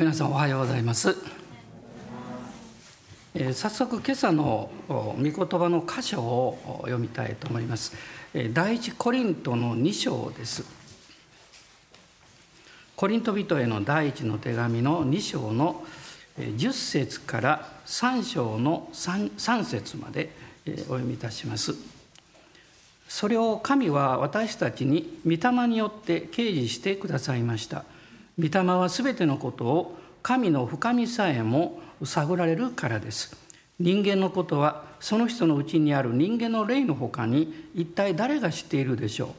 皆さんおはようございます。えー、早速今朝の御言葉の箇所を読みたいと思います。え、第一コリントの2章です。コリント人への第一の手紙の2章の10節から3章の 3, 3節までお読みいたします。それを神は私たちに御霊によって掲示してくださいました。御霊はすべてのことを神の深みさえも探られるからです。人間のことはその人のうちにある人間の霊のほかに一体誰が知っているでしょ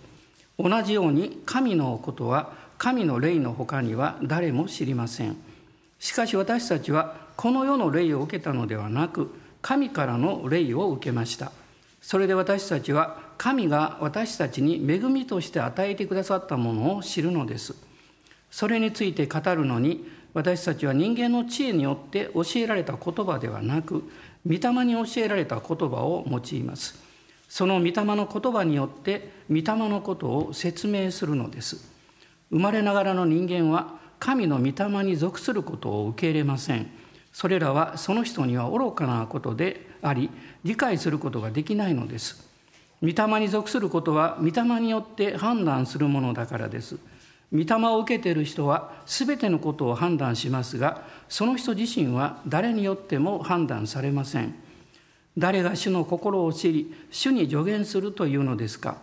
う。同じように神のことは神の霊のほかには誰も知りません。しかし私たちはこの世の霊を受けたのではなく神からの霊を受けました。それで私たちは神が私たちに恵みとして与えてくださったものを知るのです。それについて語るのに私たちは人間の知恵によって教えられた言葉ではなく御霊に教えられた言葉を用います。その御霊の言葉によって御霊のことを説明するのです。生まれながらの人間は神の御霊に属することを受け入れません。それらはその人には愚かなことであり理解することができないのです。御霊に属することは御霊によって判断するものだからです。御霊を受けている人は全てのことを判断しますがその人自身は誰によっても判断されません。誰が主の心を知り主に助言するというのですか。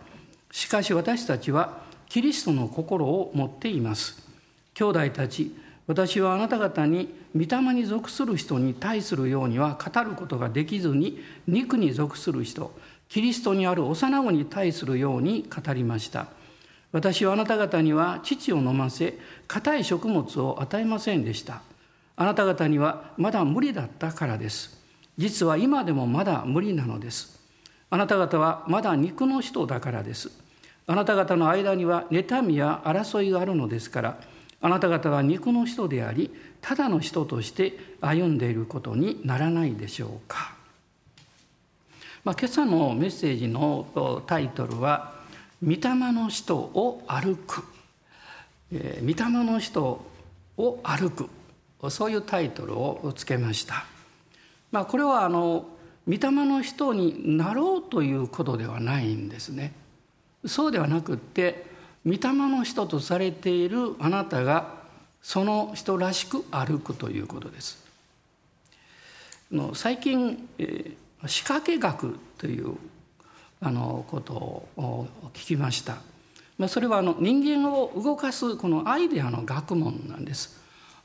しかし私たちはキリストの心を持っています。兄弟たち私はあなた方に御霊に属する人に対するようには語ることができずに肉に属する人キリストにある幼子に対するように語りました。私はあなた方には乳を飲ませ硬い食物を与えませんでした。あなた方にはまだ無理だったからです。実は今でもまだ無理なのです。あなた方はまだ肉の人だからです。あなた方の間には妬みや争いがあるのですからあなた方は肉の人でありただの人として歩んでいることにならないでしょうか、まあ、今朝のメッセージのタイトルは御霊の人を歩く、えー、御霊の人を歩くそういうタイトルをつけました。まあ、これはあの御霊の人になろうということではないんですね。そうではなくって御霊の人とされているあなたがその人らしく歩くということです。の最近、えー、仕掛け学というあのことを聞きました。まあ、それはあの人間を動かすこのアイデアの学問なんです。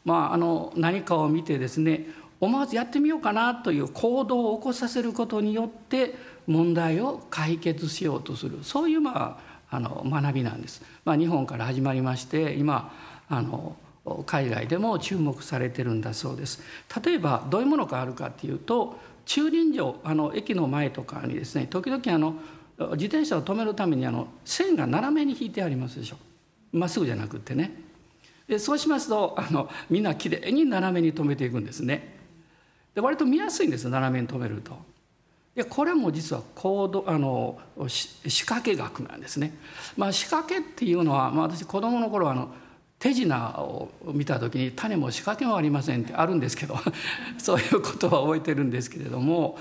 まあ、あの何かを見てですね思わずやってみようかなという行動を起こさせることによって問題を解決しようとするそういうまああの学びなんです。まあ、日本から始まりまして今あの海外でも注目されてるんだそうです。例えばどういうものがあるかっていうと駐輪場あの駅の前とかにですね時々あの自転車を止めるためにあの線が斜めに引いてありますでしょ。まっすぐじゃなくってね。でそうしますとあのみんなきれいに斜めに止めていくんですね。で割と見やすいんです斜めに止めると。でこれも実は行動あの仕掛け学なんですね、まあ、仕掛けっていうのは、まあ、私子供の頃あの手品を見た時に種も仕掛けもありませんってあるんですけど そういうことは覚えてるんですけれども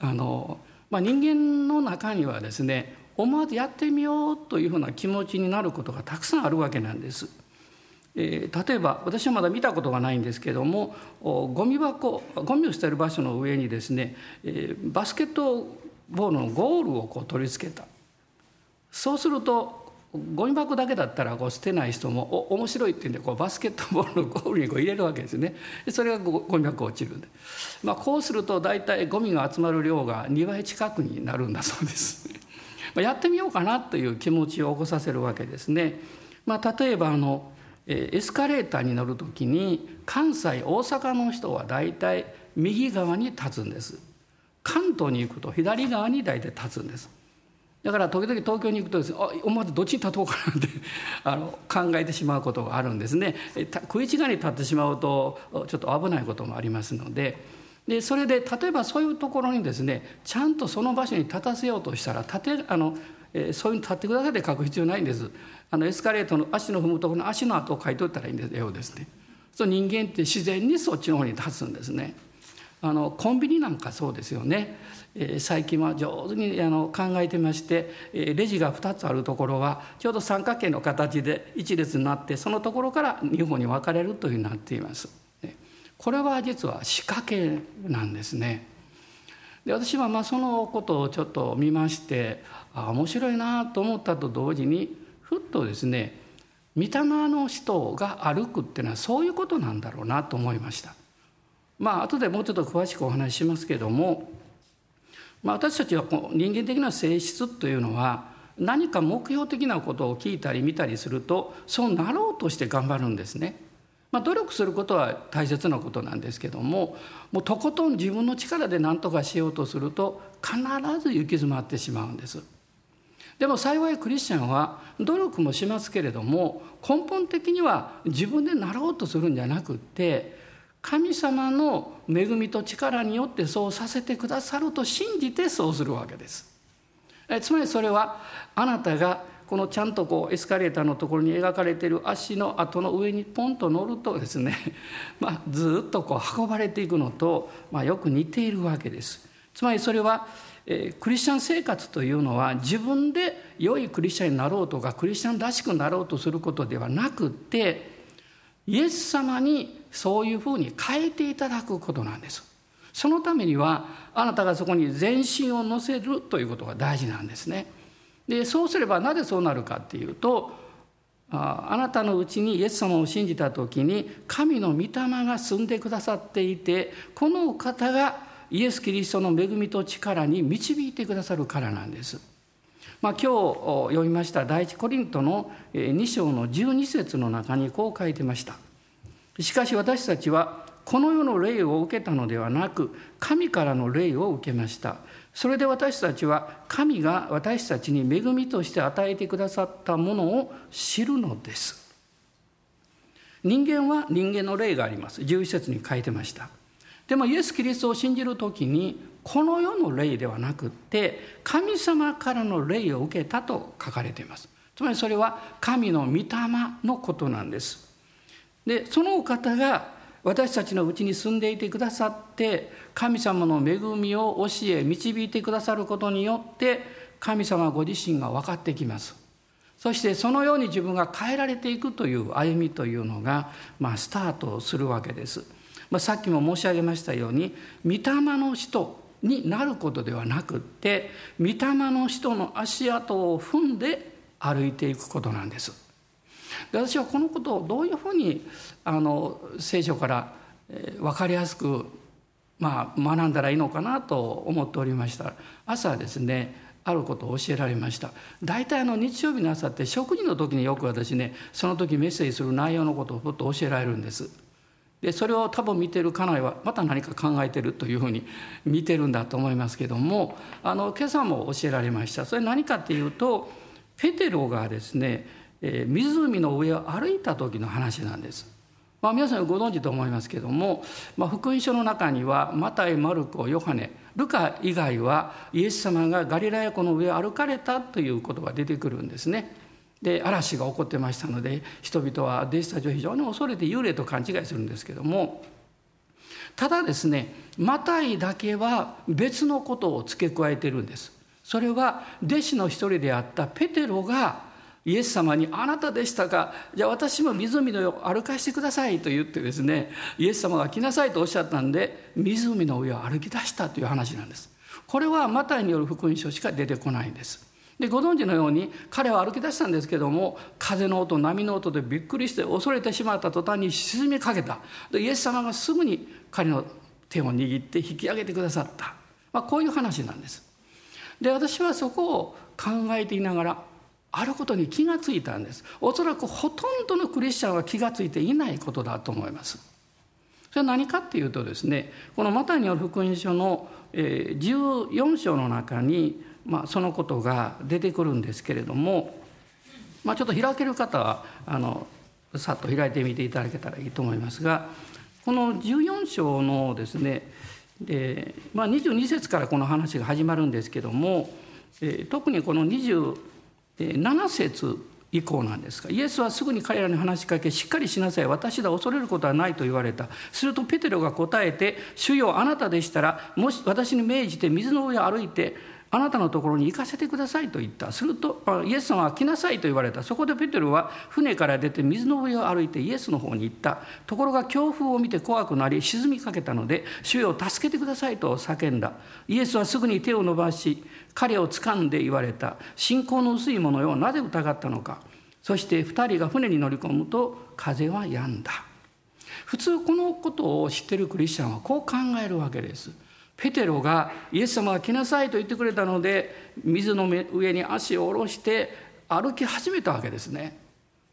あの、まあ、人間の中にはですね思わずやってみようというふうな気持ちになることがたくさんあるわけなんです。えー、例えば私はまだ見たことがないんですけどもゴミ箱ゴミを捨てる場所の上にですね、えー、バスケットボールのゴールをこう取り付けたそうするとゴミ箱だけだったらこう捨てない人もお面白いっていうんでこうバスケットボールのゴールにこう入れるわけですね。それがゴミ箱落ちるんで、まあ、こうすると大体ゴミが集まる量が2倍近くになるんだそうです。まあやってみようかなという気持ちを起こさせるわけですね、まあ、例えばあのエスカレーターに乗る時に関西大阪の人は大体右側に立つんです。関東に行くと左側に大体立つんです。だから時々東京に行くとですねあ思わずどっちに立とうかなって あの考えてしまうことがあるんですね。食い違いに立ってしまうとちょっと危ないこともありますので。でそれで例えばそういうところにですねちゃんとその場所に立たせようとしたら立てあの、そういうの立ってくださいで書く必要ないんです。あのエスカレートの足の踏むところの足の跡を書いといたらいいんですようですね。その人間って自然にそっちの方に立つんですね。あのコンビニなんかそうですよね、最近は上手にあの考えてまして、レジが2つあるところはちょうど三角形の形で一列になってそのところから2本に分かれるというふうになっています。これは実は仕掛けなんですね。で私はまあそのことをちょっと見ましてあ面白いなと思ったと同時にふっとですね御霊の人が歩くっていうのはそういうことなんだろうなと思いました。まあ後でもうちょっと詳しくお話ししますけども、まあ、私たちはこう人間的な性質というのは何か目標的なことを聞いたり見たりするとそうなろうとして頑張るんですね。まあ、努力することは大切なことなんですけどももうとことん自分の力で何とかしようとすると必ず行き詰まってしまうんです。でも幸いクリスチャンは努力もしますけれども根本的には自分でなろうとするんじゃなくって神様の恵みと力によってそうさせてくださると信じてそうするわけです。つまりそれはあなたがこのちゃんとこうエスカレーターのところに描かれている足の跡の上にポンと乗るとですね、まあ、ずっとこう運ばれていくのと、まあ、よく似ているわけです。つまりそれは、えー、クリスチャン生活というのは自分で良いクリスチャンになろうとかクリスチャンらしくなろうとすることではなくてイエス様にそういうふうに変えていただくことなんです。そのためにはあなたがそこに全身を乗せるということが大事なんですね。でそうすればなぜそうなるかっていうとあなたのうちにイエス様を信じた時に神の御霊が住んでくださっていてこの方がイエス・キリストの恵みと力に導いてくださるからなんです。まあ、今日読みました第一コリントの2章の12節の中にこう書いてました。しかし私たちはこの世の霊を受けたのではなく神からの霊を受けました。それで私たちは神が私たちに恵みとして与えてくださったものを知るのです。人間は人間の霊があります。11節に書いてました。でもイエス・キリストを信じる時にこの世の霊ではなくって神様からの霊を受けたと書かれています。つまりそれは神の御霊のことなんです。でそのお方が私たちのうちに住んでいてくださって神様の恵みを教え導いてくださることによって神様ご自身が分かってきます。そしてそのように自分が変えられていくという歩みというのが、まあ、スタートするわけです、まあ、さっきも申し上げましたように御霊の人になることではなくって御霊の人の足跡を踏んで歩いていくことなんです。で私はこのことをどういうふうにあの聖書から、えー、分かりやすく、まあ、学んだらいいのかなと思っておりました。朝ですねあることを教えられました。大体の日曜日の朝って食事の時によく私ねその時メッセージする内容のことをふっと教えられるんです。でそれを多分見てる家内はまた何か考えてるというふうに見てるんだと思いますけどもあの今朝も教えられました。それ何かっていうとペテロがですねえ、湖の上を歩いた時の話なんです。まあ、皆さんご存知と思いますけども、まあ、福音書の中にはマタイマルコヨハネルカ以外はイエス様がガリラヤ湖の上を歩かれたということが出てくるんですね。で嵐が起こってましたので人々は弟子たちを非常に恐れて幽霊と勘違いするんですけどもただですねマタイだけは別のことを付け加えてるんです。それは弟子の一人であったペテロがイエス様に「あなたでしたか？じゃあ私も湖の上を歩かしてください」と言ってですねイエス様が来なさいとおっしゃったんで湖の上を歩き出したという話なんです。これはマタイによる福音書しか出てこないんです。でご存知のように彼は歩き出したんですけども風の音波の音でびっくりして恐れてしまった途端に沈みかけたでイエス様がすぐに彼の手を握って引き上げてくださった、まあ、こういう話なんです。で私はそこを考えていながらあることに気がついたんです。おそらくほとんどのクリスチャンは気がついていないことだと思います。それは何かっていうとですねこのマタイによる福音書の14章の中に、まあ、そのことが出てくるんですけれども、まあ、ちょっと開ける方はあのさっと開いてみていただけたらいいと思いますがこの14章のですねで、まあ、22節からこの話が始まるんですけども、え特にこの20 7節以降なんですがイエスはすぐに彼らに話しかけしっかりしなさい私だ恐れることはないと言われた。するとペテロが答えて「主よあなたでしたらもし私に命じて水の上を歩いてあなたのところに行かせてくださいと言った。するとイエス様は来なさいと言われた。そこでペテロは船から出て水の上を歩いてイエスの方に行った。ところが強風を見て怖くなり沈みかけたので「主よ助けてください」と叫んだ。イエスはすぐに手を伸ばし彼を掴んで言われた。信仰の薄い者よなぜ疑ったのか。そして2人が船に乗り込むと風は止んだ。普通このことを知ってるクリスチャンはこう考えるわけです。ペテロがイエス様が来なさいと言ってくれたので水の上に足を下ろして歩き始めたわけですね。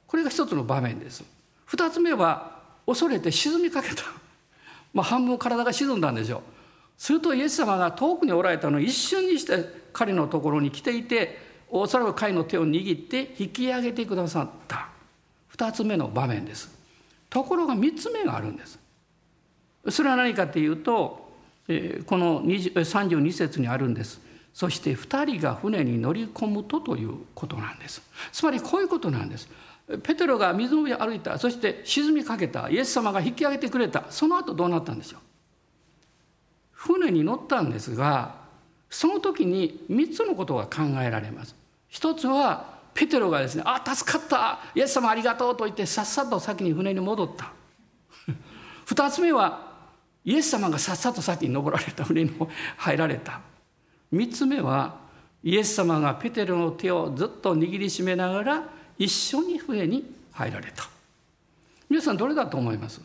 これが一つの場面です。二つ目は恐れて沈みかけた。まあ半分体が沈んだんでしょうするとイエス様が遠くにおられたのを一瞬にして彼のところに来ていておそらく彼の手を握って引き上げてくださった。二つ目の場面です。ところが三つ目があるんです。それは何かっていうとこの32節にあるんです。そして2人が船に乗り込むとということなんです。つまりこういうことなんです。ペテロが水の上を歩いた。そして沈みかけた。イエス様が引き上げてくれた。その後どうなったんでしょう。船に乗ったんですがその時に3つのことが考えられます。一つはペテロがですね「あ助かった。イエス様ありがとう」と言ってさっさと先に船に戻った。二つ目はイエス様がさっさと先に登られた船に入られた3つ目はイエス様がペテロの手をずっと握りしめながら一緒に船に入られた皆さんどれだと思います？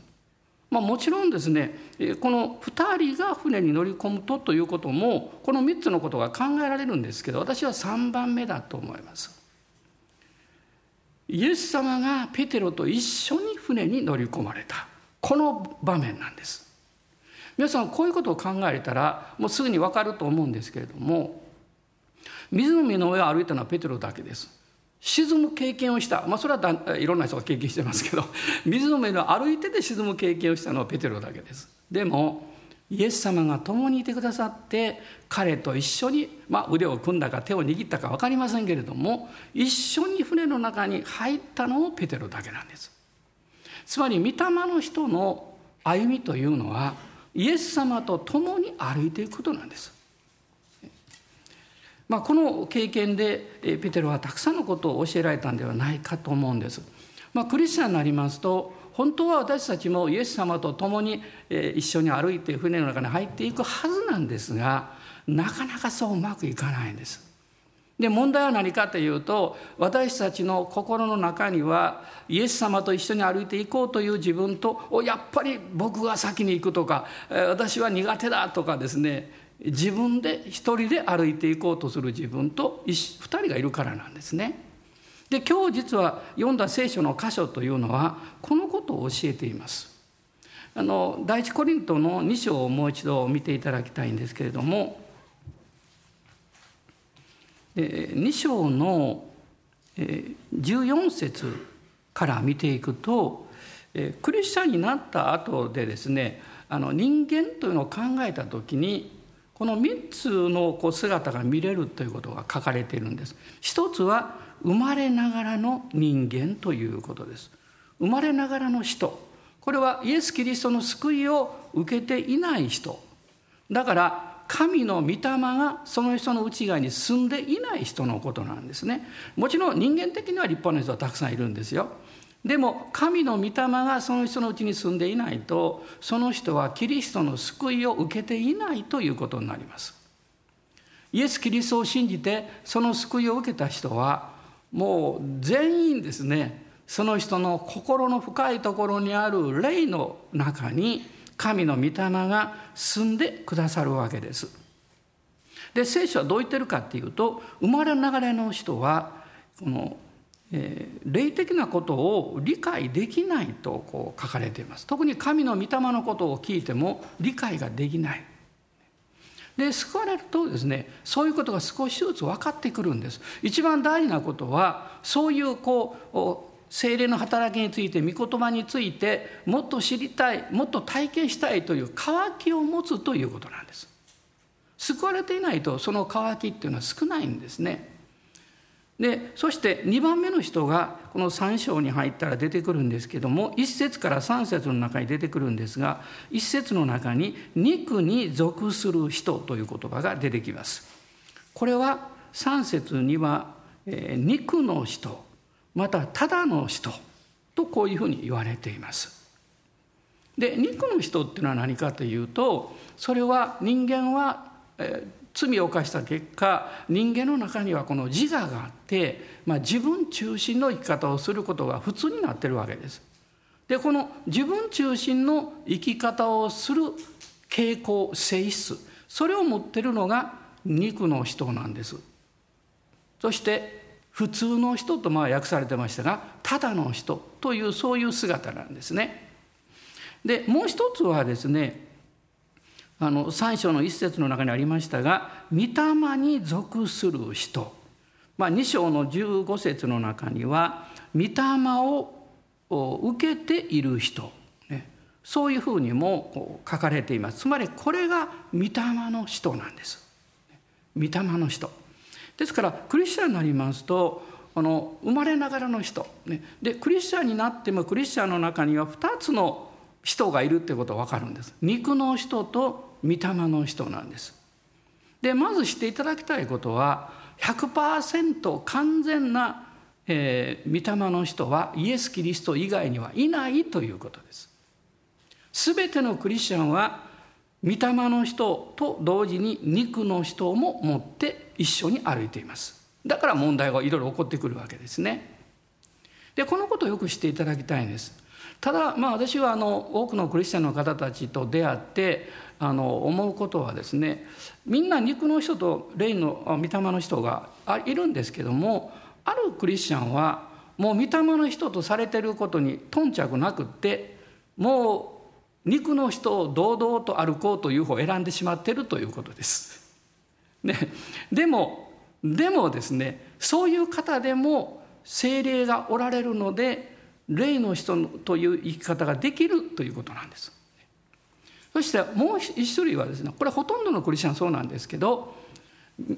まあ、もちろんですねこの2人が船に乗り込むとということもこの3つのことが考えられるんですけど私は3番目だと思います。イエス様がペテロと一緒に船に乗り込まれたこの場面なんです。皆さんこういうことを考えたらもうすぐに分かると思うんですけれども水の上を歩いたのはペテロだけです。沈む経験をした、まあ、それはいろんな人が経験してますけど水の上の歩いてて沈む経験をしたのはペテロだけです。でもイエス様が共にいてくださって彼と一緒に、まあ、腕を組んだか手を握ったか分かりませんけれども一緒に船の中に入ったのもペテロだけなんです。つまり御霊の人の歩みというのはイエス様と共に歩いていくことなんです。まあ、この経験でペテロはたくさんのことを教えられたんではないかと思うんです。まあ、クリスチャンになりますと本当は私たちもイエス様と共に一緒に歩いて船の中に入っていくはずなんですがなかなかそううまくいかないんです。で問題は何かというと私たちの心の中にはイエス様と一緒に歩いていこうという自分とやっぱり僕が先に行くとか私は苦手だとかですね自分で一人で歩いていこうとする自分と二人がいるからなんですね。で今日実は読んだ聖書の箇所というのはこのことを教えています。あの第一コリントの2章をもう一度見ていただきたいんですけれども2章の14節から見ていくとクリスチャンになった後でですねあの人間というのを考えた時にこの3つのこう姿が見れるということが書かれているんです。一つは生まれながらの人間ということです。生まれながらの人これはイエス・キリストの救いを受けていない人だから神の御霊がその人の内側に住んでいない人のことなんですね。もちろん人間的には立派な人はたくさんいるんですよ。でも神の御霊がその人のうちに住んでいないとその人はキリストの救いを受けていないということになります。イエス・キリストを信じてその救いを受けた人はもう全員ですねその人の心の深いところにある霊の中に神の御霊が住んでくださるわけです。で聖書はどう言ってるかっていうと生まれながらの人はこの、えー、霊的なことを理解できないとこう書かれています。特に神の御霊のことを聞いても理解ができない。で救われるとですねそういうことが少しずつ分かってくるんです。一番大事なことはそういうこう精霊の働きについて御言葉についてもっと知りたいもっと体験したいという渇きを持つということなんです救われていないとその渇きっていうのは少ないんですねでそして2番目の人がこの3章に入ったら出てくるんですけども1節から3節の中に出てくるんですが1節の中に「肉に属する人」という言葉が出てきます。これは3節には、えー、肉の人またただの人とこういうふうに言われています。で肉の人っていうのは何かというとそれは人間は、えー罪を犯した結果人間の中にはこの自我があって、まあ、自分中心の生き方をすることが普通になってるわけです。でこの自分中心の生き方をする傾向性質それを持ってるのが肉の人なんです。そして普通の人とまあ訳されてましたがただの人というそういう姿なんですね。でもう一つはですねあの3章の一節の中にありましたが「御霊に属する人」まあ、2章の15節の中には「御霊を受けている人」ね、そういうふうにも書かれています。つまりこれが御霊の人なんです。御霊の人。ですからクリスチャンになりますとこの生まれながらの人、ね、でクリスチャンになってもクリスチャンの中には2つの人がいるってことが分かるんです。肉の人と御霊の人なんです。でまず知っていただきたいことは100%完全な、えー、御霊の人はイエス・キリスト以外にはいないということです。すべてのクリスチャンは御霊の人と同時に肉の人も持って一緒に歩いています。だから問題がいろいろ起こってくるわけですね。でこのことをよく知っていただきたいんです。ただまあ私はあの多くのクリスチャンの方たちと出会ってあの思うことはですねみんな肉の人と霊の御霊の人がいるんですけどもあるクリスチャンはもう御霊の人とされてることに頓着なくってもう肉の人を堂々と歩こうという方を選んでしまっているということです。ね、でもでもですねそういう方でも精霊がおられるので霊の人という生き方ができるということなんです。そしてもう一種類はですねこれほとんどのクリスチャンそうなんですけど、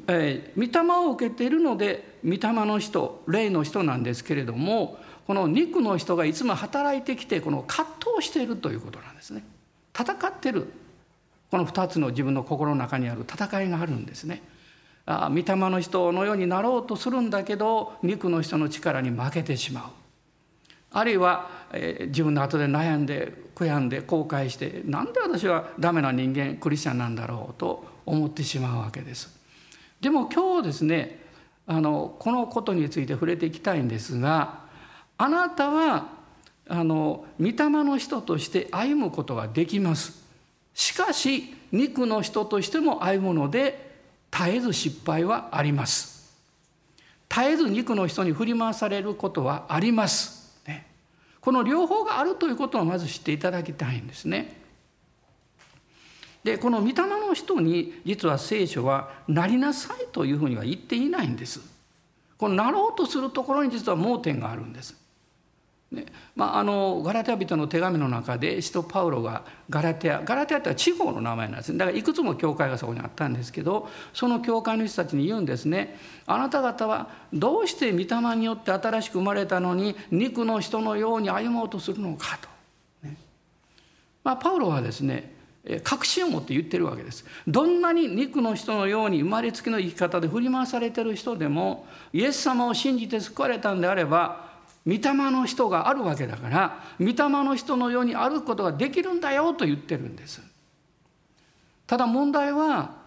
えー、御霊を受けているので御霊の人霊の人なんですけれどもこの肉の人がいつも働いてきてこの葛藤しているということなんですね。戦ってるこの2つの自分の心の中にある戦いがあるんですね。あ御霊の人のようになろうとするんだけど肉の人の力に負けてしまう。あるいは、えー、自分の後で悩んで悔やんで後悔してなんで私はダメな人間クリスチャンなんだろうと思ってしまうわけです。でも今日ですねあのこのことについて触れていきたいんですがあなたはあの御霊の人として歩むことができます。しかし肉の人としても歩むので絶えず失敗はあります。絶えず肉の人に振り回されることはあります。この両方があるということをまず知っていただきたいんですね。でこの御霊の人に実は聖書は「なりなさい」というふうには言っていないんです。このなろうとするところに実は盲点があるんです。ね。まあ、あのガラテア人の手紙の中で使徒パウロがガラテアガラテアっては地方の名前なんですね。だからいくつも教会がそこにあったんですけどその教会の人たちに言うんですね。あなた方はどうして御霊によって新しく生まれたのに肉の人のように歩もうとするのかと、ね。まあ、パウロはですね確信を持って言ってるわけです。どんなに肉の人のように生まれつきの生き方で振り回されてる人でもイエス様を信じて救われたんであれば御霊の人があるわけだから御霊の人のように歩くことができるんだよと言ってるんです。ただ問題は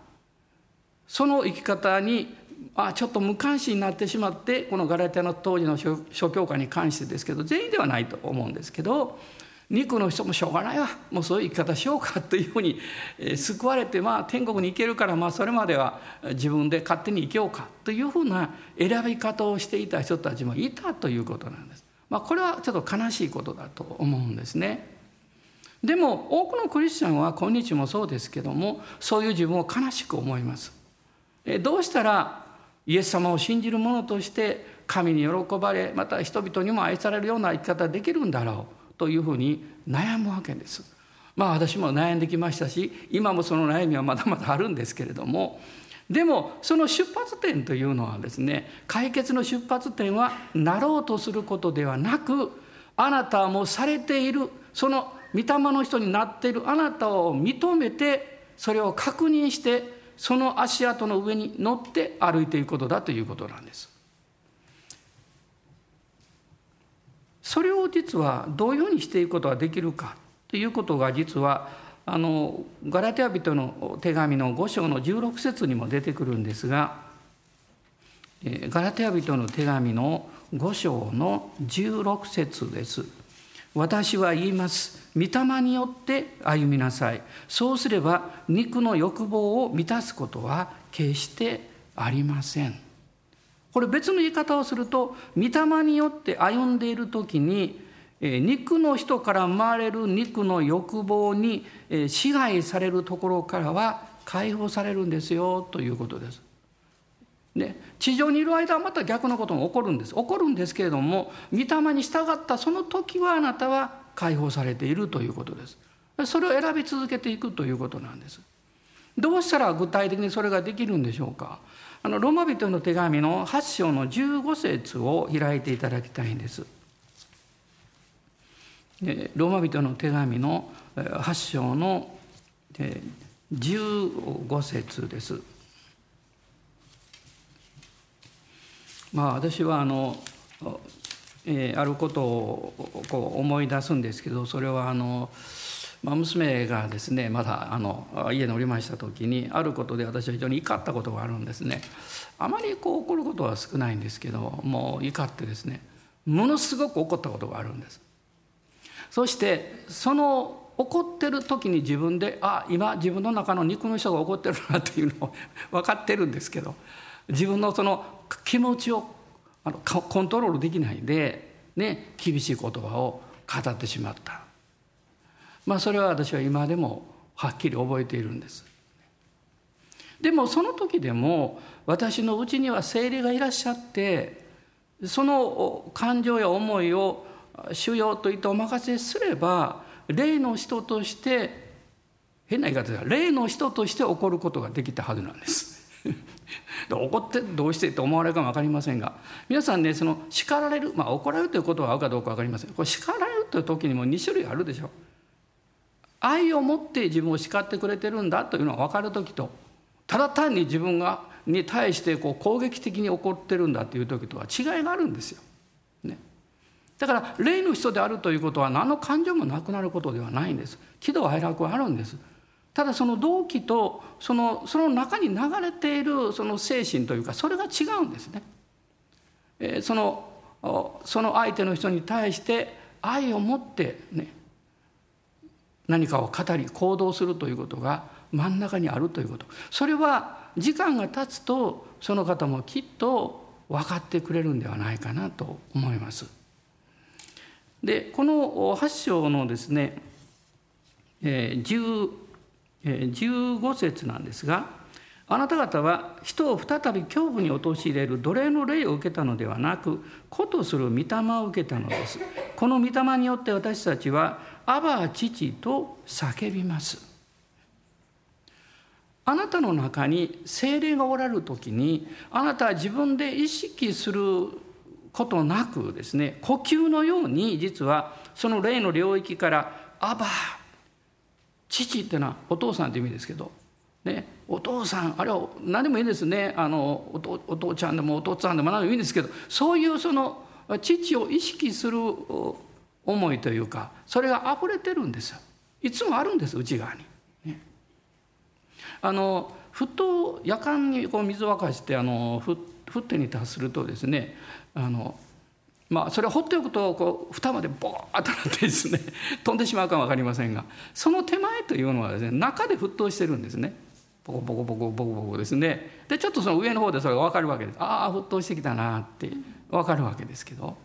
その生き方にあちょっと無関心になってしまってこのガラテの当時の諸教科に関してですけど全員ではないと思うんですけど肉の人もしょうがないわもうそういう生き方しようかというふうに、えー、救われて、まあ、天国に行けるから、まあ、それまでは自分で勝手に生きようかというふうな選び方をしていた人たちもいたということなんです。まあ、これはちょっと悲しいことだと思うんですね。でも多くのクリスチャンは今日もそうですけどもそういう自分を悲しく思います。どうしたらイエス様を信じる者として神に喜ばれまた人々にも愛されるような生き方できるんだろうというふうに悩むわけです。まあ私も悩んできましたし今もその悩みはまだまだあるんですけれどもでもその出発点というのはですね解決の出発点はなろうとすることではなくあなたもされているその御霊の人になっているあなたを認めてそれを確認してその足跡の上に乗って歩いていくことだということなんです。それを実はどういうふうにしていくことができるかということが実はあのガラテヤ人の手紙の5章の16節にも出てくるんですがガラテヤ人の手紙の5章の16節です。私は言います。御霊によって歩みなさい。そうすれば肉の欲望を満たすことは決してありません。これ別の言い方をすると御霊によって歩んでいる時に肉の人から生まれる肉の欲望に支配されるところからは解放されるんですよということです。で地上にいる間はまた逆のことも起こるんです。起こるんですけれども御霊に従ったその時はあなたは解放されているということです。それを選び続けていくということなんです。どうしたら具体的にそれができるんでしょうか。あのローマ人の手紙の8章の15節を開いていただきたいんです。ローマ人の手紙の8章の15節です。まあ、私はあの、えー、あることをこう思い出すんですけどそれはあの、まあ、娘がですねまだあの家におりました時にあることで私は非常に怒ったことがあるんですね。あまりこう怒ることは少ないんですけどもう怒ってですねものすごく怒ったことがあるんです。そしてその怒ってる時に自分であ今自分の中の肉の人が怒ってるなっていうのを 分かってるんですけど自分のその気持ちをあのコントロールできないで、ね、厳しい言葉を語ってしまった。まあそれは私は今でもはっきり覚えているんです。でもその時でも私のうちには精霊がいらっしゃってその感情や思いを主要と言ってお任せすれば霊の人として変な言い方では霊の人として起こることができたはずなんです。怒ってどうしてって思われるかも分かりませんが皆さんねその叱られるまあ怒られるということは合うかどうか分かりませんこれ叱られるという時にも2種類あるでしょう愛を持って自分を叱ってくれてるんだというのが分かる時とただ単に自分がに対してこう攻撃的に怒ってるんだという時とは違いがあるんですよ。ね、だから霊の人であるということは何の感情もなくなることではないんです。喜怒哀楽はあるんです。ただその動機とそのその中に流れているその精神というかそれが違うんですね。えー、そのその相手の人に対して愛を持ってね何かを語り行動するということが真ん中にあるということそれは時間が経つとその方もきっと分かってくれるんではないかなと思います。でこの8章のですね10 15節なんですがあなた方は人を再び恐怖に陥れる奴隷の霊を受けたのではなく子とする御霊を受けたのですこの御霊によって私たちは「アバ父」と叫びます。あなたの中に精霊がおられる時にあなたは自分で意識することなくですね呼吸のように実はその霊の領域から「アバ父っていうのはお父さんって意味ですけど、ね、お父さんあれは何でもいいですね。あのお父お父ちゃんでもお父さんでも何でもいいんですけどそういうその父を意識する思いというかそれが溢れてるんです。いつもあるんです内側に。ね、あの沸騰夜間にこう水を沸かしてあの沸点に達するとですねあのまあそれを放っておくとこう蓋までボーッとなってですね 飛んでしまうかも分かりませんがその手前というのはですね中で沸騰してるんですね。ボコボコボコボコボコですね。でちょっとその上の方でそれが分かるわけです。ああ沸騰してきたなって分かるわけですけど。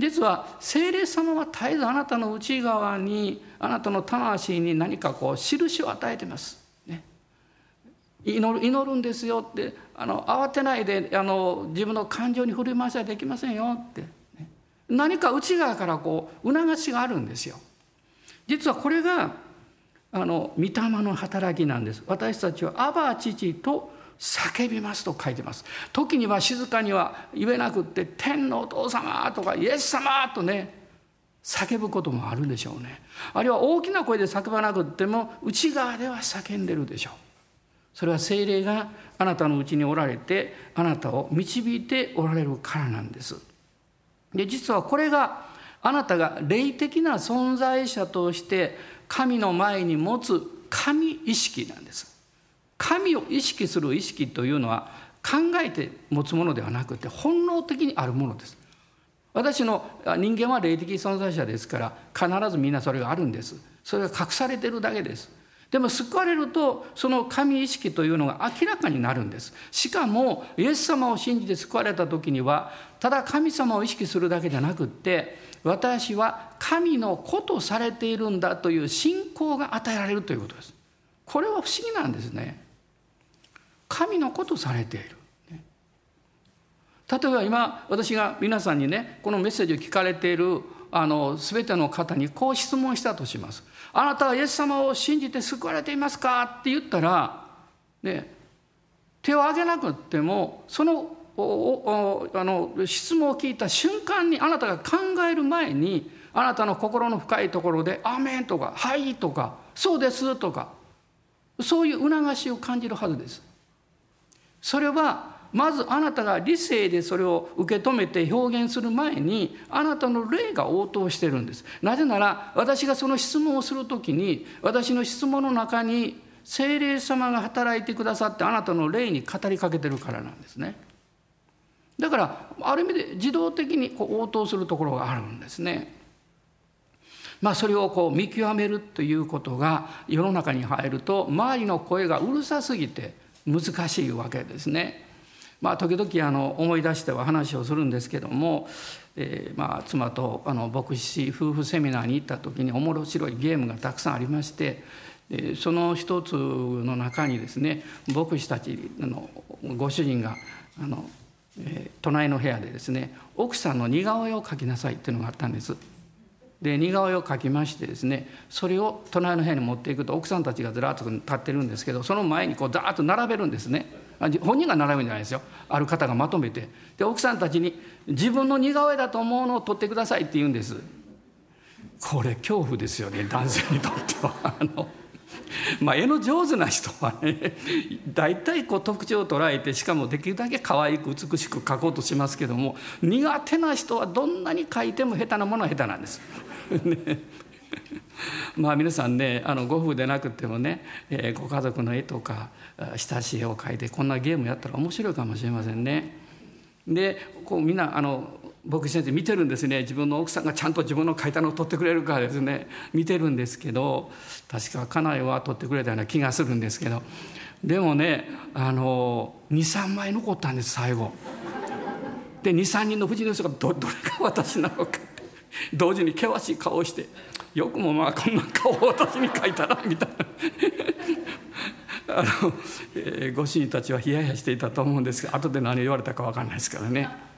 実は聖霊様は絶えずあなたの内側にあなたの魂に何かこう印を与えてます。ね、祈る祈るんですよってあの慌てないであの自分の感情に振り回しはできませんよって、ね、何か内側からこう促しがあるんですよ。実はこれがあの御霊の働きなんです。私たちはアバ父と叫びますと書いてます。時には静かには言えなくって「天のお父様」とか「イエス様」とね叫ぶこともあるでしょうね。あるいは大きな声で叫ばなくっても内側では叫んでるでしょう。それは精霊があなたのうちにおられてあなたを導いておられるからなんです。で実はこれがあなたが霊的な存在者として神の前に持つ神意識なんです。神を意識する意識というのは考えて持つものではなくて本能的にあるものです。私の人間は霊的存在者ですから必ずみんなそれがあるんです。それが隠されてるだけです。でも救われるとその神意識というのが明らかになるんです。しかもイエス様を信じて救われた時にはただ神様を意識するだけじゃなくって私は神の子とされているんだという信仰が与えられるということです。これは不思議なんですね。神の子とされている例えば今私が皆さんにねこのメッセージを聞かれているあの全ての方にこう質問したとします。あなたはイエス様を信じて救われていますかって言ったら、ね、手を挙げなくってもそのあの質問を聞いた瞬間にあなたが考える前にあなたの心の深いところで「アーメン」とか「はい」とか「そうです」とかそういう促しを感じるはずです。それはまずあなたが理性でそれを受け止めて表現する前にあなたの霊が応答してるんです。なぜなら私がその質問をする時に私の質問の中に精霊様が働いてくださってあなたの霊に語りかけてるからなんですね。だからある意味で自動的にこう応答するところがあるんですね。まあそれをこう見極めるということが世の中に入ると周りの声がうるさすぎて難しいわけですね。まあ、時々あの思い出しては話をするんですけども、えー、まあ妻とあの牧師夫婦セミナーに行った時に面白いゲームがたくさんありまして、え、その一つの中にですね牧師たちのご主人があの、えー、隣の部屋でですね奥さんの似顔絵を描きなさいっていうのがあったんです。で似顔絵を描きましてですねそれを隣の部屋に持っていくと奥さんたちがずらっと立ってるんですけどその前にこうザーッと並べるんですね。本人が並ぶんじゃないですよ。ある方がまとめて。で奥さんたちに自分の似顔絵だと思うのを撮ってくださいって言うんです。これ恐怖ですよね男性にとっては。あの まあ絵の上手な人はね大体こう特徴を捉えてしかもできるだけ可愛く美しく描こうとしますけども苦手な人はどんなに描いても下手なものは下手なんです。ね まあ皆さんねあのご夫婦でなくてもね、えー、ご家族の絵とか親しい絵を描いてこんなゲームやったら面白いかもしれませんね。でこうみんなあの牧師先生見てるんですね。自分の奥さんがちゃんと自分の書いたのを取ってくれるかですね。見てるんですけど確か家内は取ってくれたような気がするんですけど。でもねあの23枚残ったんです最後。で23人の夫人の人がどどれが私なのか。同時に険しい顔をしてよくもまあこんな顔を私に描いたなみたいな。あの、えー、ご主人たちはヒヤヒヤしていたと思うんですが後で何言われたか分かんないですからね。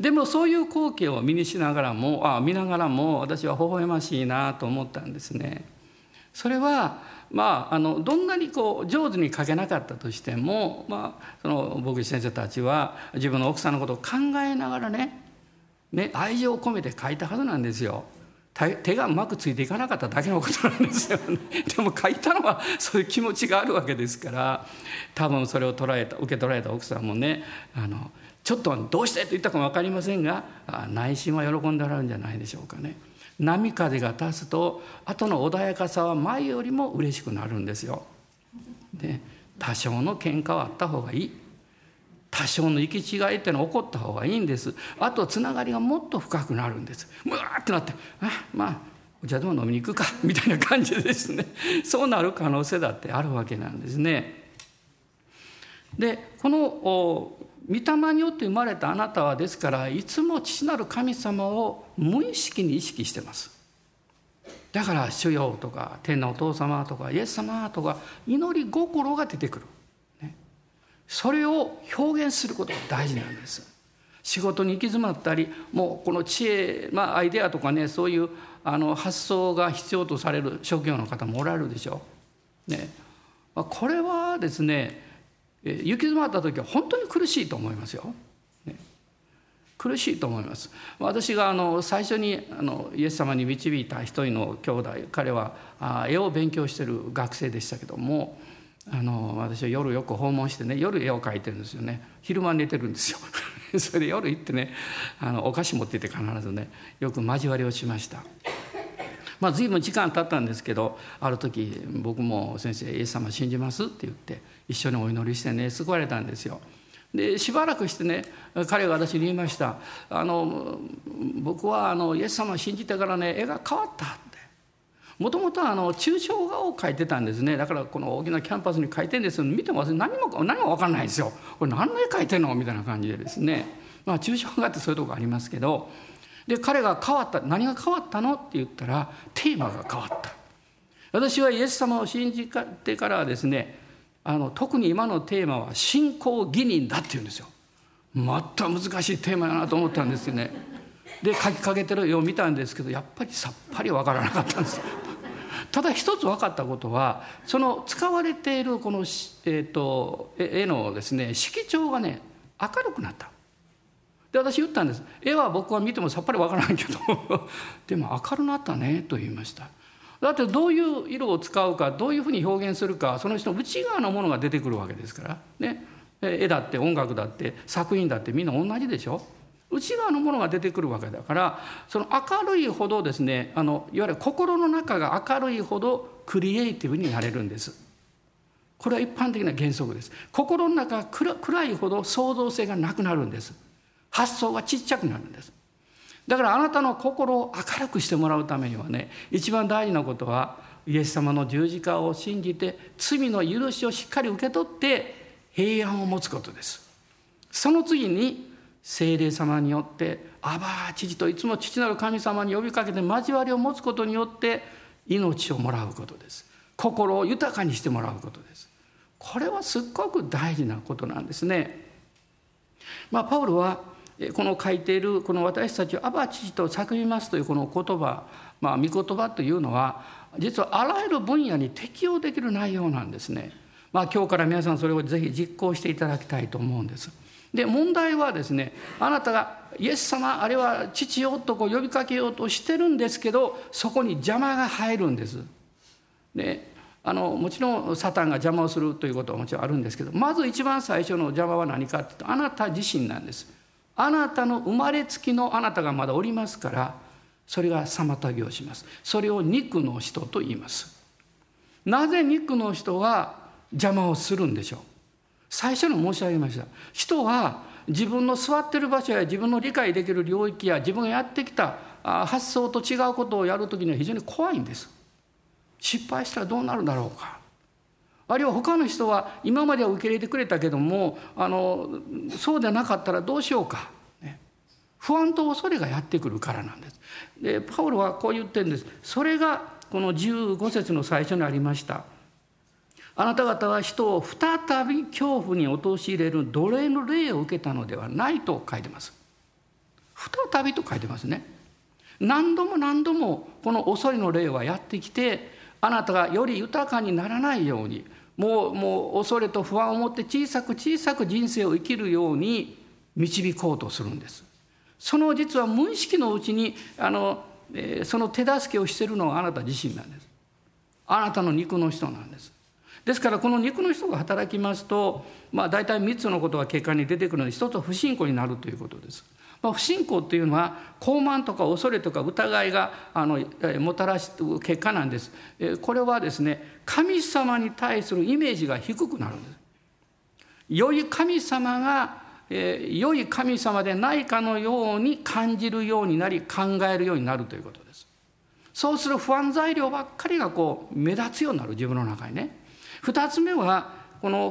でもそういう光景を見にしながらもあ見ながらも私は微笑ましいなと思ったんですね。それはまあ、あのどんなにこう上手に書けなかったとしても、まあ、その牧師先生たちは自分の奥さんのことを考えながらねね愛情を込めて書いたはずなんですよ。手がうまくついていかなかっただけのことなんですよね。でも書いたのはそういう気持ちがあるわけですから多分それを捉えた受け取られた奥さんもねあのちょっとどうしてと言ったかも分かりませんが内心は喜んでおられるんじゃないでしょうかね。波風が立つと後の穏やかさは前よりも嬉しくなるんですよ。で多少の喧嘩はあった方がいい。多少の行き違いっていうのは起こった方がいいんですあとつながりがもっと深くなるんですうわーってなってあまあお茶でも飲みに行くか みたいな感じですねそうなる可能性だってあるわけなんですねでこの御霊によって生まれたあなたはですからいつも父なる神様を無意識に意識してます。だから「主よ」とか「天のお父様」とか「イエス様」とか祈り心が出てくる、ね、それを表現することが大事なんです。仕事に行き詰まったりもうこの知恵、まあ、アイデアとかねそういうあの発想が必要とされる職業の方もおられるでしょ。う、ね、まこれはですね行き詰まった時は本当に苦しいと思いますよ。ね、苦しいと思います。私があの最初にあのイエス様に導いた一人の兄弟彼は絵を勉強してる学生でしたけどもあの私は夜よく訪問してね夜絵を描いてるんですよね昼間寝てるんですよ それで夜行ってねあのお菓子持ってて必ずねよく交わりをしました。まあ、随分時間経ったんですけどある時僕も「先生イエス様信じます?」って言って一緒にお祈りしてね救われたんですよ。でしばらくしてね彼が私に言いました「あの僕はあのイエス様を信じてからね絵が変わった」って。もともと抽象画を描いてたんですね。だからこの大きなキャンパスに描いてるんです見ても何も何も分かんないですよ。これ何の絵描いてんの？みたいな感じでですね。まあ抽象画ってそういうとこありますけど。で彼が変わった。何が変わったの？って言ったらテーマが変わった。私はイエス様を信じてからはですねあの特に今のテーマは信仰義人だっていうんですよ。また難しいテーマやなと思ったんですよね。で書きかけてる絵を見たんですけどやっぱりさっぱりわからなかったんです。ただ一つ分かったことはその使われているこの、えーと、絵のですね色調がね明るくなった。で私言ったんです。絵は僕は見てもさっぱりわからないけど。でも明るなったねと言いました。だってどういう色を使うかどういうふうに表現するかその人の内側のものが出てくるわけですから。ね。絵だって音楽だって作品だってみんな同じでしょ。内側のものが出てくるわけだからその明るいほどですねあのいわゆる心の中が明るいほどクリエイティブになれるんです。これは一般的な原則です。心の中が暗いほど創造性がなくなるんです。発想がちっちゃくなるんです。だからあなたの心を明るくしてもらうためにはね一番大事なことはイエス様の十字架を信じて罪の許しをしっかり受け取って平安を持つことです。その次に聖霊様によって「アバー父といつも父なる神様に呼びかけて交わりを持つことによって命をもらうことです。心を豊かにしてもらうことです。これはすっごく大事なことなんですね。まあパウロはこの書いているこの私たちを「アバ父と叫びます」というこの言葉まあ御言葉というのは実はあらゆる分野に適用できる内容なんですね。まあ今日から皆さんそれをぜひ実行していただきたいと思うんです。で問題はですねあなたがイエス様あれは父よとこう呼びかけようとしてるんですけどそこに邪魔が入るんです。であのもちろんサタンが邪魔をするということはもちろんあるんですけどまず一番最初の邪魔は何かっていうとあなた自身なんです。あなたの生まれつきのあなたがまだおりますからそれが妨げをします。それを肉の人と言います。なぜ肉の人は邪魔をするんでしょう？最初に申し上げました。人は自分の座ってる場所や自分の理解できる領域や自分がやってきた発想と違うことをやるときには非常に怖いんです。失敗したらどうなるだろうか。あるいは他の人は今までは受け入れてくれたけどもあのそうでなかったらどうしようか、ね、不安と恐れがやってくるからなんです。でパウロはこう言ってるんです。それがこの15節の最初にありました。あなた方は人を再び恐怖に陥れる奴隷の霊を受けたのではないと書いてます。再びと書いてますね。何度も何度もこの恐れの霊はやってきてあなたがより豊かにならないようにもうもう恐れと不安を持って小さく小さく人生を生きるように導こうとするんです。その実は無意識のうちにあの、えー、その手助けをしているのはあなた自身なんです。あなたの肉の人なんです。ですからこの肉の人が働きますと、まあ、大体3つのことが結果に出てくるので一つは不信仰になるということです。まあ、不信仰っていうのは傲慢とか恐れとか疑いがあのもたらす結果なんです。これはですね神様に対するイメージが低くなるんです。良い神様が、えー、良い神様でないかのように感じるようになり考えるようになるということです。そうする不安材料ばっかりがこう目立つようになる自分の中にね。二つ目はこの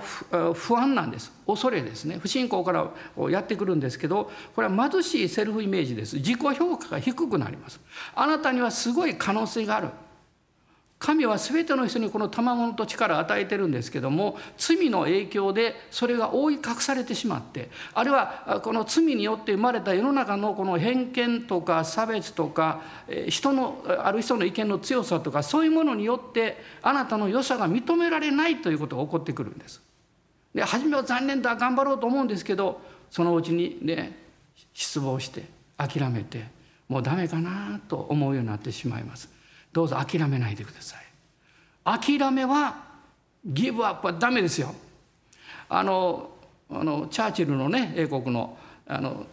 不安なんです。恐れですね。不信仰からやってくるんですけどこれは貧しいセルフイメージです。自己評価が低くなります。あなたにはすごい可能性がある。神は全ての人にこの賜物と力を与えてるんですけども罪の影響でそれが覆い隠されてしまってあるいはこの罪によって生まれた世の中のこの偏見とか差別とか人のある人の意見の強さとかそういうものによってあなたの良さが認められないということが起こってくるんです。で初めは残念だ頑張ろうと思うんですけどそのうちにね失望して諦めてもうダメかなと思うようになってしまいますどうぞ諦めないでください。諦めはギブアップはダメですよ。あのあのチャーチルのね英国のあの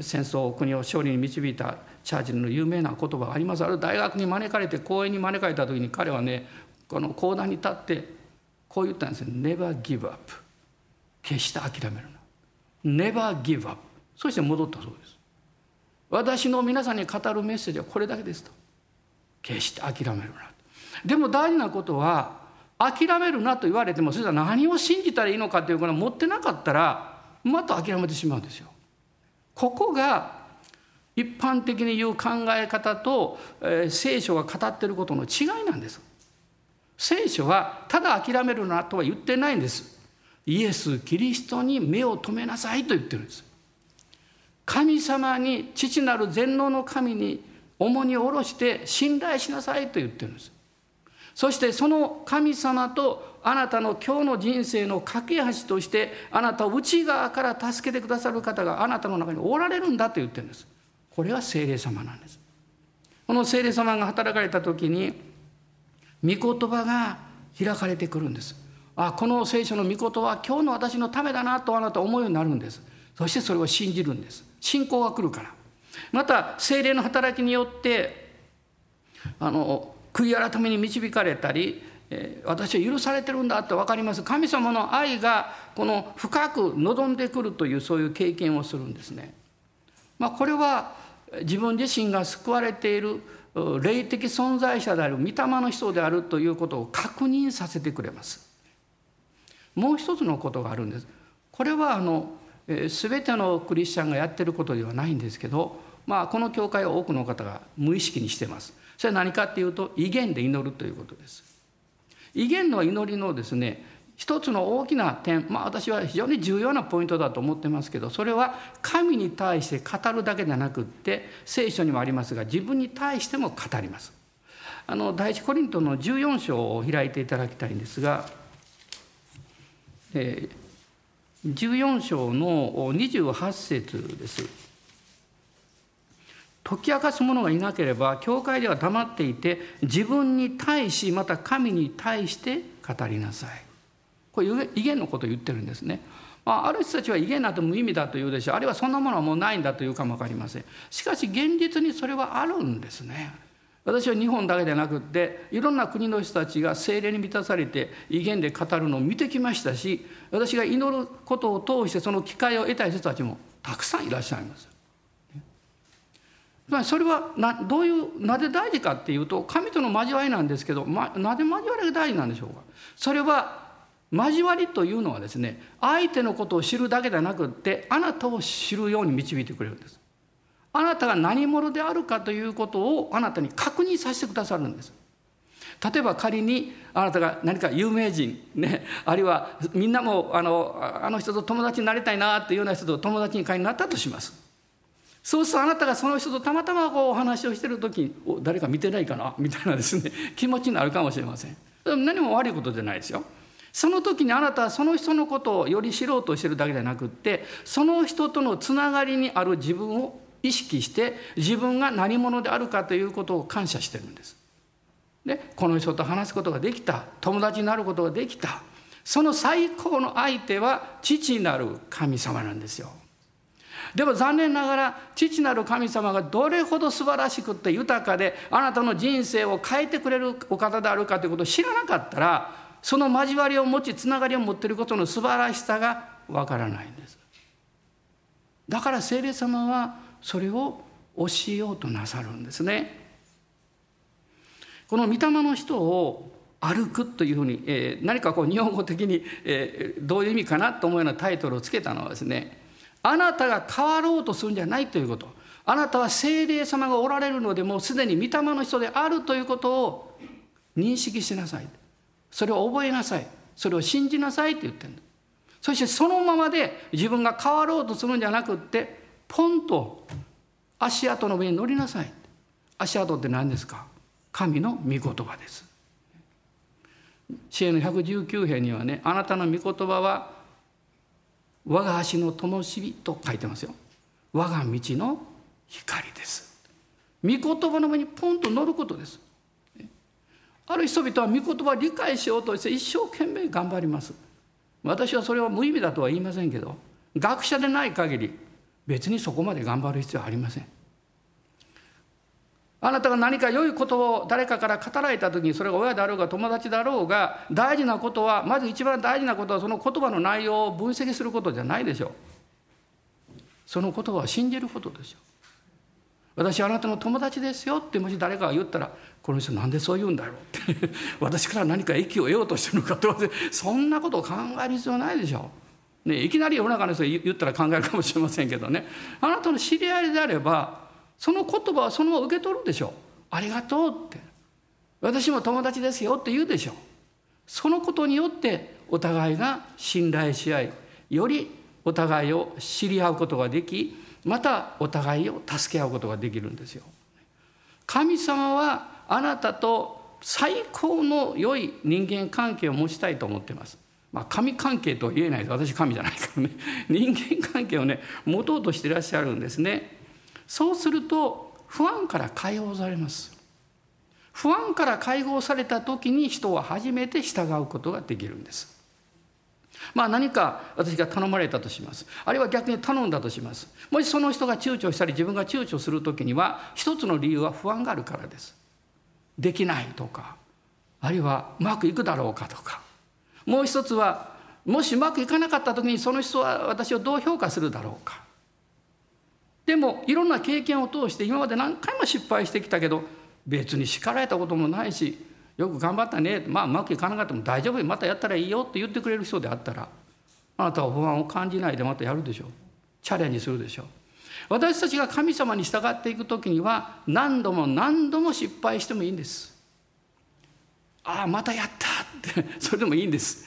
戦争国を勝利に導いたチャーチルの有名な言葉があります。ある大学に招かれて講演に招かれた時に彼はねこの講談に立ってこう言ったんですよ「Never give up」決して諦めるな「Never give up」そして戻ったそうです。私の皆さんに語るメッセージはこれだけですと。決して諦めるなでも大事なことは諦めるなと言われてもそれじゃ何を信じたらいいのかということを持ってなかったらまた諦めてしまうんですよここが一般的に言う考え方と、えー、聖書が語ってることの違いなんです。聖書はただ諦めるなとは言ってないんです。イエス・キリストに目を留めなさいと言ってるんです。神様に父なる全能の神に重荷を下ろして信頼しなさいと言ってるんです。そしてその神様とあなたの今日の人生の架け橋としてあなたを内側から助けてくださる方があなたの中におられるんだと言ってるんです。これが精霊様なんです。この精霊様が働かれた時に御言葉が開かれてくるんです。あこの聖書の御言葉は今日の私のためだなとあなた思うようになるんです。そしてそれを信じるんです。信仰が来るから。また精霊の働きによってあの悔い改めに導かれたり、私は許されてるんだって分かります神様の愛がこの深く望んでくるというそういう経験をするんですね。まあ、これは自分自身が救われている霊的存在者である御霊の人であるということを確認させてくれます。もう一つのことがあるんです。これはあの全てのクリスチャンがやってることではないんですけど、まあ、この教会は多くの方が無意識にしてます。それは何かっていうと威厳で祈るということです威厳の祈りのですね一つの大きな点まあ私は非常に重要なポイントだと思ってますけどそれは神に対して語るだけじゃなくって聖書にもありますが自分に対しても語りますあの第一コリントの14章を開いていただきたいんですが、えー、14章の28節です。解き明かす者がいなければ教会では黙っていて自分に対しまた神に対して語りなさい。これ威厳のことを言ってるんですね。まあ、ある人たちは威厳なんて無意味だと言うでしょう。あるいはそんなものはもうないんだというかも分かりません。しかし現実にそれはあるんですね。私は日本だけでなくっていろんな国の人たちが精霊に満たされて威厳で語るのを見てきましたし私が祈ることを通してその機会を得た人たちもたくさんいらっしゃいます。それはなどういうなぜ大事かっていうと神との交わりなんですけど、ま、なぜ交わりが大事なんでしょうか。それは交わりというのはですね相手のことを知るだけではなくってあなたを知るように導いてくれるんです。あなたが何者であるかということをあなたに確認させてくださるんです。例えば仮にあなたが何か有名人ねあるいはみんなもあのあの人と友達になりたいなっていうような人と友達に会になったとします。そうするとあなたがその人とたまたまこうお話をしてる時にお誰か見てないかなみたいなですね 気持ちになるかもしれません。何も悪いことじゃないですよ。その時にあなたはその人のことをより知ろうとしてるだけじゃなくってその人とのつながりにある自分を意識して自分が何者であるかということを感謝してるんです。でこの人と話すことができた友達になることができたその最高の相手は父なる神様なんですよ。でも残念ながら父なる神様がどれほど素晴らしくて豊かであなたの人生を変えてくれるお方であるかということを知らなかったらその交わりを持ちつながりを持っていることの素晴らしさがわからないんですだから聖霊様はそれを教えようとなさるんですね。この御霊の人を歩くというふうに、えー、何かこう日本語的に、えー、どういう意味かなと思うようなタイトルをつけたのはですねあなたが変わろうとするんじゃないということ。あなたは聖霊様がおられるのでもうすでに御霊の人であるということを認識しなさい。それを覚えなさい。それを信じなさいって言ってるそしてそのままで自分が変わろうとするんじゃなくってポンと足跡の上に乗りなさい。足跡って何ですか？神の御言葉です。支援の119編にはねあなたの御言葉は我が足の灯火と書いてますよ。我が道の光です。御言葉の上にポンと乗ることです。ある人々は御言葉を理解しようとして一生懸命頑張ります。私はそれは無意味だとは言いませんけど学者でない限り別にそこまで頑張る必要はありません。あなたが何か良いことを誰かから語られた時にそれが親であろうが友達だろうが大事なことはまず一番大事なことはその言葉の内容を分析することじゃないでしょう。その言葉を信じることでしょう。私あなたの友達ですよってもし誰かが言ったらこの人なんでそう言うんだろうって。私から何か益を得ようとしてるのかとそんなことを考える必要ないでしょう、ね、いきなり世の中の人言ったら考えるかもしれませんけどねあなたの知り合いであればその言葉をそのまま受け取るでしょうありがとうって私も友達ですよって言うでしょうそのことによってお互いが信頼し合いよりお互いを知り合うことができまたお互いを助け合うことができるんですよ。神様はあなたと最高の良い人間関係を持ちたいと思っています。まあ、神関係とは言えないです私神じゃないからね 人間関係をね持とうとしていらっしゃるんですねそうすると不安から解放されます不安から解放された時に人は初めて従うことができるんですまあ何か私が頼まれたとします。あるいは逆に頼んだとします。もしその人が躊躇したり自分が躊躇する時には一つの理由は不安があるからです。できないとかあるいはうまくいくだろうかとかもう一つはもしうまくいかなかった時にその人は私をどう評価するだろうか。でもいろんな経験を通して今まで何回も失敗してきたけど別に叱られたこともないしよく頑張ったねまあうまくいかなかったも大丈夫またやったらいいよって言ってくれる人であったらあなたは不安を感じないでまたやるでしょう。チャレンジするでしょう。私たちが神様に従っていく時には何度も何度も失敗してもいいんです。ああまたやったって それでもいいんです。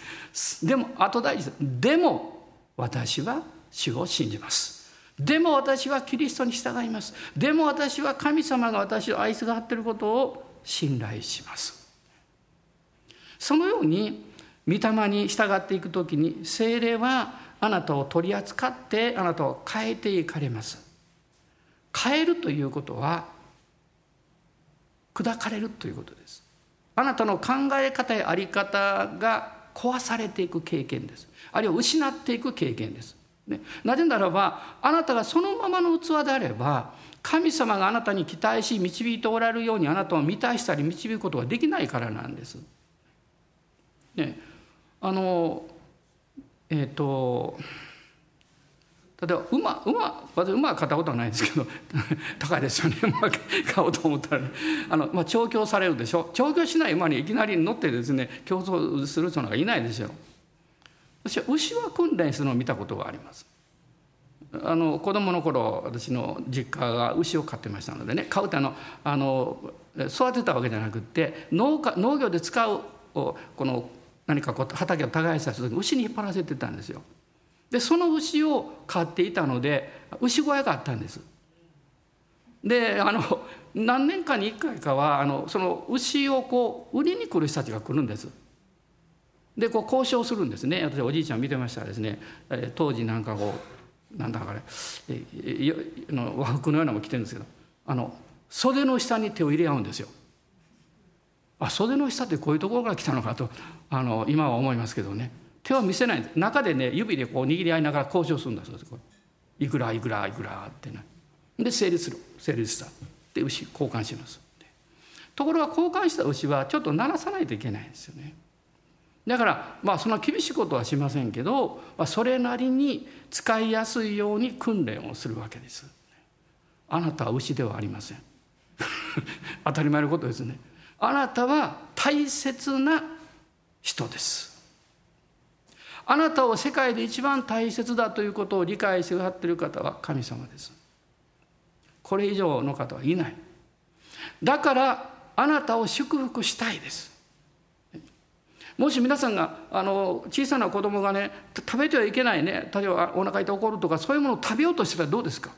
でも後大事ですでも私は主を信じます。でも私はキリストに従います。でも私は神様が私を愛すがってることを信頼します。そのように御霊に従っていく時に精霊はあなたを取り扱ってあなたを変えていかれます。変えるということは砕かれるということです。あなたの考え方や在り方が壊されていく経験です。あるいは失っていく経験です、ね、なぜならばあなたがそのままの器であれば神様があなたに期待し導いておられるようにあなたを満たしたり導くことができないからなんです。ね、あのえっ、ー、と例えば馬馬私馬は買ったことはないんですけど 高いですよね。馬買おうと思ったら、ね、あの、まあ、調教されるでしょ。調教しない馬にいきなり乗ってですね競争する人なんかいないですよ私は牛は訓練するのを見たことがあります。あの子供の頃私の実家が牛を飼ってましたのでね飼うってあのあの育てたわけじゃなくって農家農業で使うこの何かこう畑を耕した時に牛に引っ張らせてたんですよ。でその牛を飼っていたので牛小屋があったんです。であの何年かに1回かはあのその牛をこう売りに来る人たちが来るんです。でこう交渉するんですね私おじいちゃん見てましたらですねえ当時なんかこうなんだかねえの和服のようなのも着てるんですけどあの袖の下に手を入れ合うんですよ。あ袖の下ってこういうところから来たのかとあの今は思いますけどね手は見せない中でね指でこう握り合いながら交渉するんだそうです。いくらいくらいくらってね。で成立する。成立した。で牛交換します。ところが交換した牛はちょっと鳴らさないといけないんですよね。だからまあそんな厳しいことはしませんけど、まあ、それなりに使いやすいように訓練をするわけです。あなたは牛ではありません。当たり前のことですね。あなたは大切な人です。あなたを世界で一番大切だということを理解してくださっている方は神様です。これ以上の方はいない。だからあなたを祝福したいです。もし皆さんがあの小さな子供がね食べてはいけないね。例えばお腹痛い怒るとかそういうものを食べようとしたらどうですか？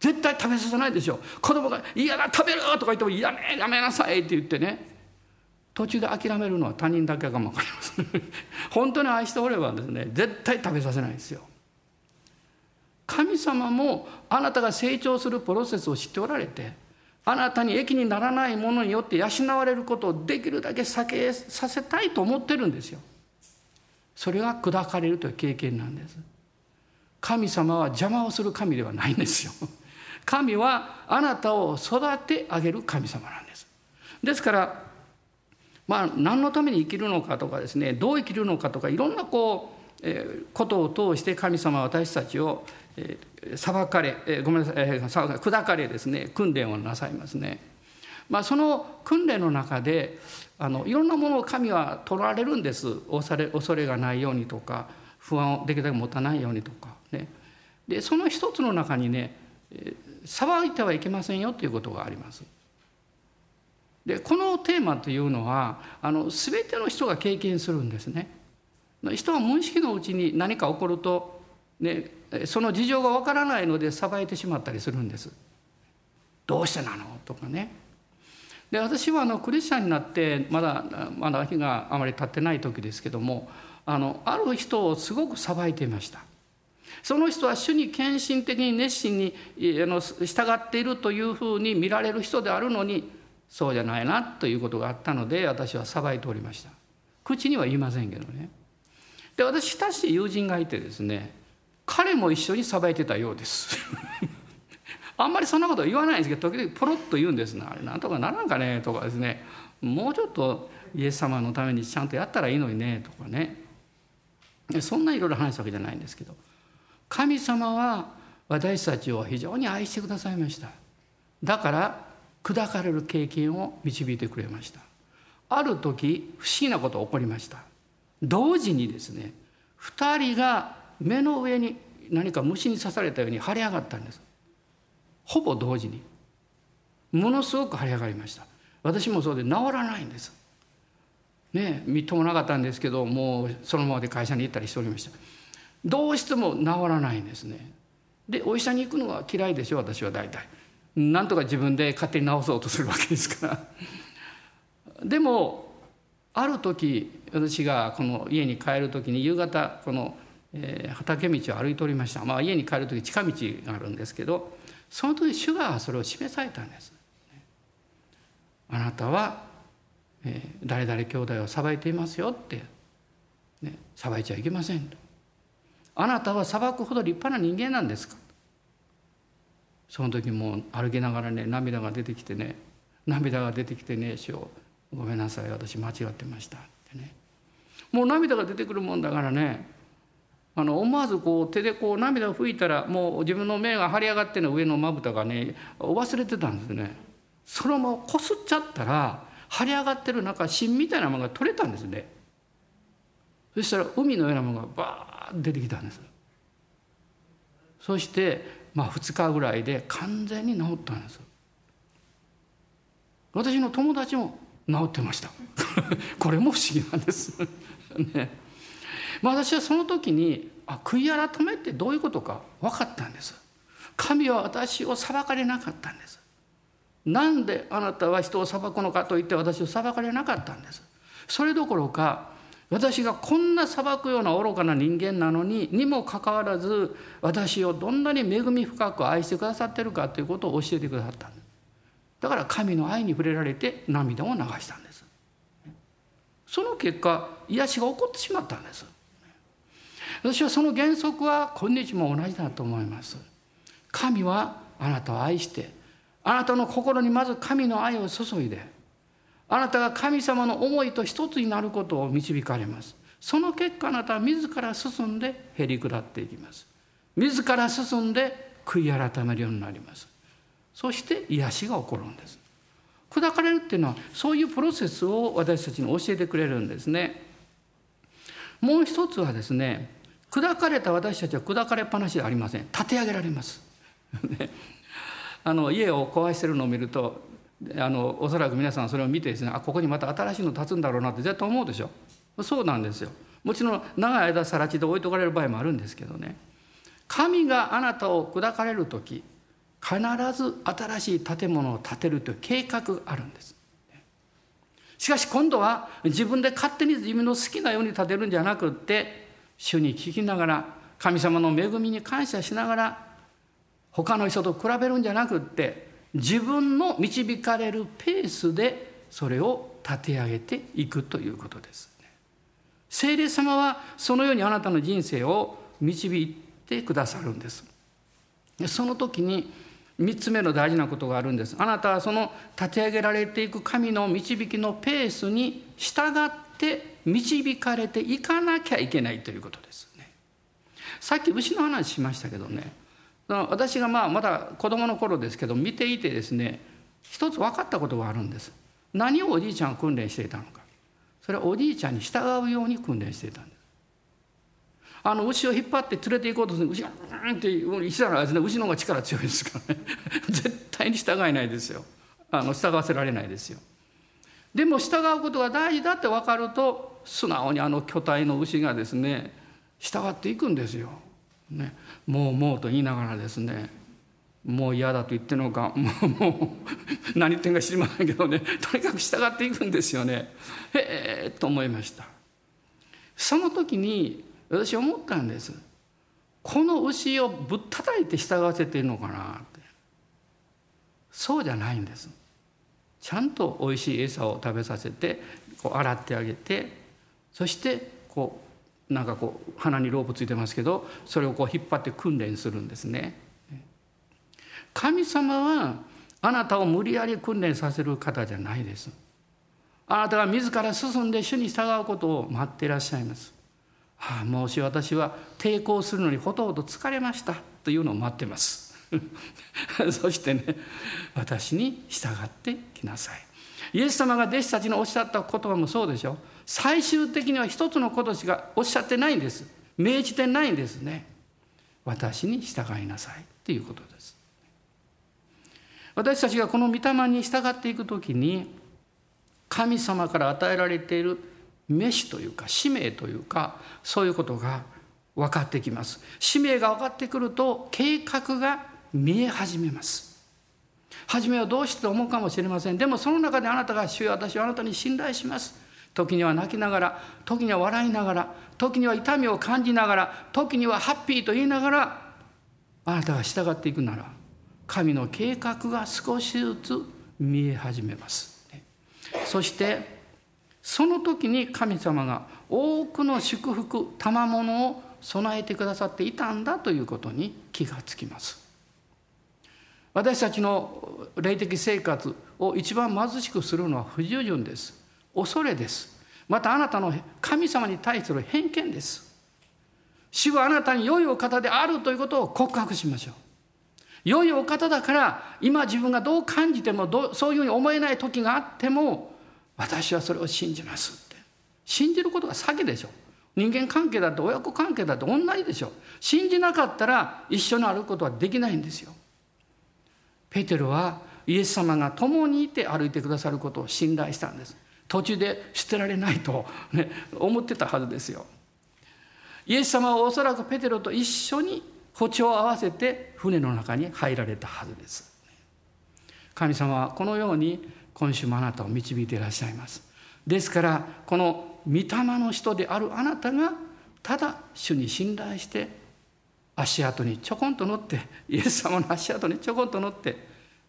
絶対食べさせないでしょ。子供が「嫌だ食べる!」とか言っても「やめやめなさい」って言ってね。途中で諦めるのは他人だけかも分かります 本当に愛しておればですね絶対食べさせないですよ神様もあなたが成長するプロセスを知っておられてあなたに益にならないものによって養われることをできるだけ避けさせたいと思ってるんですよ。それが砕かれるという経験なんです。神様は邪魔をする神ではないんですよ。神はあなたを育て上げる神様なんです。ですからまあ何のために生きるのかとかですねどう生きるのかとかいろんなこう、えー、ことを通して神様は私たちを、えー、裁かれ、えー、ごめんなさい、えー、砕かれですね訓練をなさいますね。まあ、その訓練の中であのいろんなものを神は取られるんです恐れ恐れがないようにとか不安をできるだけ持たないようにとかねでその一つの中にね騒いてはいけませんよということがあります。でこのテーマというのはあの全ての人が経験するんですね。人は無意識のうちに何か起こると、ね、その事情がわからないのでさばいてしまったりするんです。どうしてなの？とかね。で私はあのクリスチャンになってまだまだ日があまり経ってない時ですけどもあのある人をすごくさばいていました。その人は主に献身的に熱心に従っているというふうに見られる人であるのにそうじゃないなということがあったので私は裁いておりました。口には言いませんけどね。で私親しい友人がいてですね彼も一緒に裁いてたようです。あんまりそんなこと言わないんですけど時々ポロッと言うんですな。あれなんとかならんかねとかですね。もうちょっとイエス様のためにちゃんとやったらいいのにねとかね。そんないろいろ話すわけじゃないんですけど。神様は私たちを非常に愛してくださいました。だから砕かれる経験を導いてくれました。ある時不思議なことが起こりました。同時にですね2人が目の上に何か虫に刺されたように腫れ上がったんです。ほぼ同時に。ものすごく腫れ上がりました。私もそうで治らないんです。ねみっともなかったんですけどもうそのままで会社に行ったりしておりました。どうしても治らないんですね。でお医者に行くのは嫌いでしょ私は大体。なんとか自分で勝手に治そうとするわけですからでもある時私がこの家に帰る時に夕方この、えー、畑道を歩いておりました、まあ、家に帰る時近道があるんですけどその時主がそれを示されたんです。あなたは、えー、誰々兄弟を裁いていますよって、ね、裁いちゃいけません。あなたは裁くほど立派な人間なんですか？その時も歩きながらね涙が出てきてね涙が出てきてね「師匠ごめんなさい私間違ってました」ってね。もう涙が出てくるもんだからねあの思わずこう手でこう涙を拭いたらもう自分の目が張り上がっての上のまぶたがね忘れてたんですね。そのままこすっちゃったら張り上がってる中芯みたいなものが取れたんですね。そしたら海のようなものがバーッ出てきたんです。そしてまあ、2日ぐらいで完全に治ったんです。私の友達も治ってました。これも不思議なんです。ね。まあ、私はその時にあ悔い改めってどういうことか分かったんです。神は私を裁かれなかったんです。なんであなたは人を裁くのかと言って私を裁かれなかったんです。それどころか私がこんな裁くような愚かな人間なのににもかかわらず私をどんなに恵み深く愛してくださってるかということを教えてくださったんです。だから神の愛に触れられて涙を流したんです。その結果癒しが起こってしまったんです。私はその原則は今日も同じだと思います。神はあなたを愛してあなたの心にまず神の愛を注いであなたが神様の思いと一つになることを導かれます。その結果あなたは自ら進んでへり下っていきます。自ら進んで悔い改めるようになります。そして癒しが起こるんです。砕かれるっていうのはそういうプロセスを私たちに教えてくれるんですね。もう一つはですね砕かれた私たちは砕かれっぱなしではありません。立て上げられます。あの家を壊してるのを見るとあのおそらく皆さんそれを見てですねあここにまた新しいの立つんだろうなって絶対思うでしょ。そうなんですよ。もちろん長い間更地で置いとかれる場合もあるんですけどね。神があなたを砕かれる時必ず新しい建物を建てるという計画があるんです。しかし今度は自分で勝手に自分の好きなように建てるんじゃなくって主に聞きながら神様の恵みに感謝しながら他の人と比べるんじゃなくって自分の導かれるペースでそれを立て上げていくということです、聖霊様はそのようにあなたの人生を導いてくださるんです。その時に3つ目の大事なことがあるんです。あなたはその立て上げられていく神の導きのペースに従って導かれていかなきゃいけないということですね。さっき牛の話しましたけどね。私がまあまだ子供の頃ですけど見ていてですね一つ分かったことがあるんです。何をおじいちゃんは訓練していたのか。それはおじいちゃんに従うように訓練していたんです。あの牛を引っ張って連れて行こうとする牛がうんってしたらですね牛の方が力強いですからね。絶対に従えないですよ。あの従わせられないですよ。でも従うことが大事だって分かると素直にあの巨体の牛がですね従っていくんですよ。ね、もうもうと言いながらですねもう嫌だと言ってるのか もうもう何言ってんか知りませんけどねとにかく従っていくんですよね。へえと思いました。その時に私思ったんですこの牛をぶったたいて従わせてるのかなってそうじゃないんですちゃんとおいしい餌を食べさせてこう洗ってあげてそしてこうなんかこう鼻にロープついてますけどそれをこう引っ張って訓練するんですね。神様はあなたを無理やり訓練させる方じゃないです。あなたが自ら進んで主に従うことを待っていらっしゃいます。はあ、もし私は抵抗するのにほとほど疲れましたというのを待ってます そしてね私に従ってきなさいイエス様が弟子たちにおっしゃった言葉もそうでしょ。最終的には一つのことしかおっしゃってないんです。命じてないんですね。私に従いなさいということです。私たちがこの御霊に従っていく時に神様から与えられている飯というか使命というかそういうことが分かってきます。使命が分かってくると計画が見え始めます。初めはどうしてと思うかもしれません。でもその中であなたが主よ私はあなたに信頼します時には泣きながら時には笑いながら時には痛みを感じながら時にはハッピーと言いながらあなたが従っていくなら神の計画が少しずつ見え始めます。そしてその時に神様が多くの祝福賜物を備えてくださっていたんだということに気がつきます。私たちの霊的生活を一番貧しくするのは不従順です。恐れです。またあなたの神様に対する偏見です。主はあなたに良いお方であるということを告白しましょう。良いお方だから今自分がどう感じてもどそういうふうに思えない時があっても私はそれを信じますって。信じることが先でしょ人間関係だって親子関係だって同じでしょ信じなかったら一緒に歩くことはできないんですよ。ペテロはイエス様が共にいて歩いてくださることを信頼したんです。途中で捨てられないと、ね、思ってたはずですよ。イエス様はおそらくペテロと一緒に歩調を合わせて船の中に入られたはずです。神様はこのように今週もあなたを導いていらっしゃいます。ですからこの御霊の人であるあなたがただ主に信頼して足跡にちょこんと乗ってイエス様の足跡にちょこんと乗って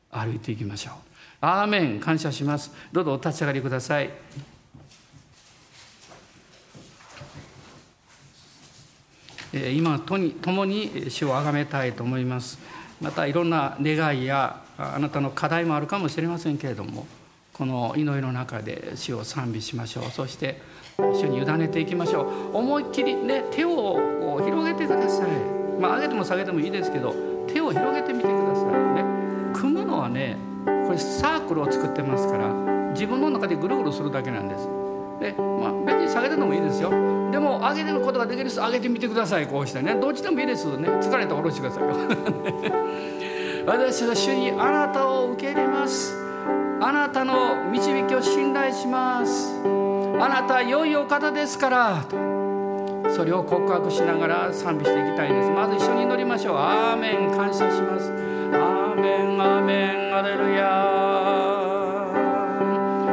歩いていきましょう。アーメン。感謝します。どうぞお立ち上がりください。今とに共に主を崇めたいと思います。またいろんな願いやあなたの課題もあるかもしれませんけれどもこの祈りの中で主を賛美しましょう。そして主に委ねていきましょう。思いっきりね手を広げてください。まあ上げても下げてもいいですけど手を広げてみてくださいね。組むのはねこれサークルを作ってますから自分の中でぐるぐるするだけなんです。で、まあ、別に下げてでもいいですよ。でも上げてることができる人上げてみてくださいこうしてね。どっちでもいいですね。疲れたら下ろしてください。よ 私は主にあなたを受け入れます。あなたの導きを信頼します。あなたは良いお方ですから。それを告白しながら賛美していきたいです。まず一緒に祈りましょう。アーメン。感謝します。アーメン。アーメン。アレルヤ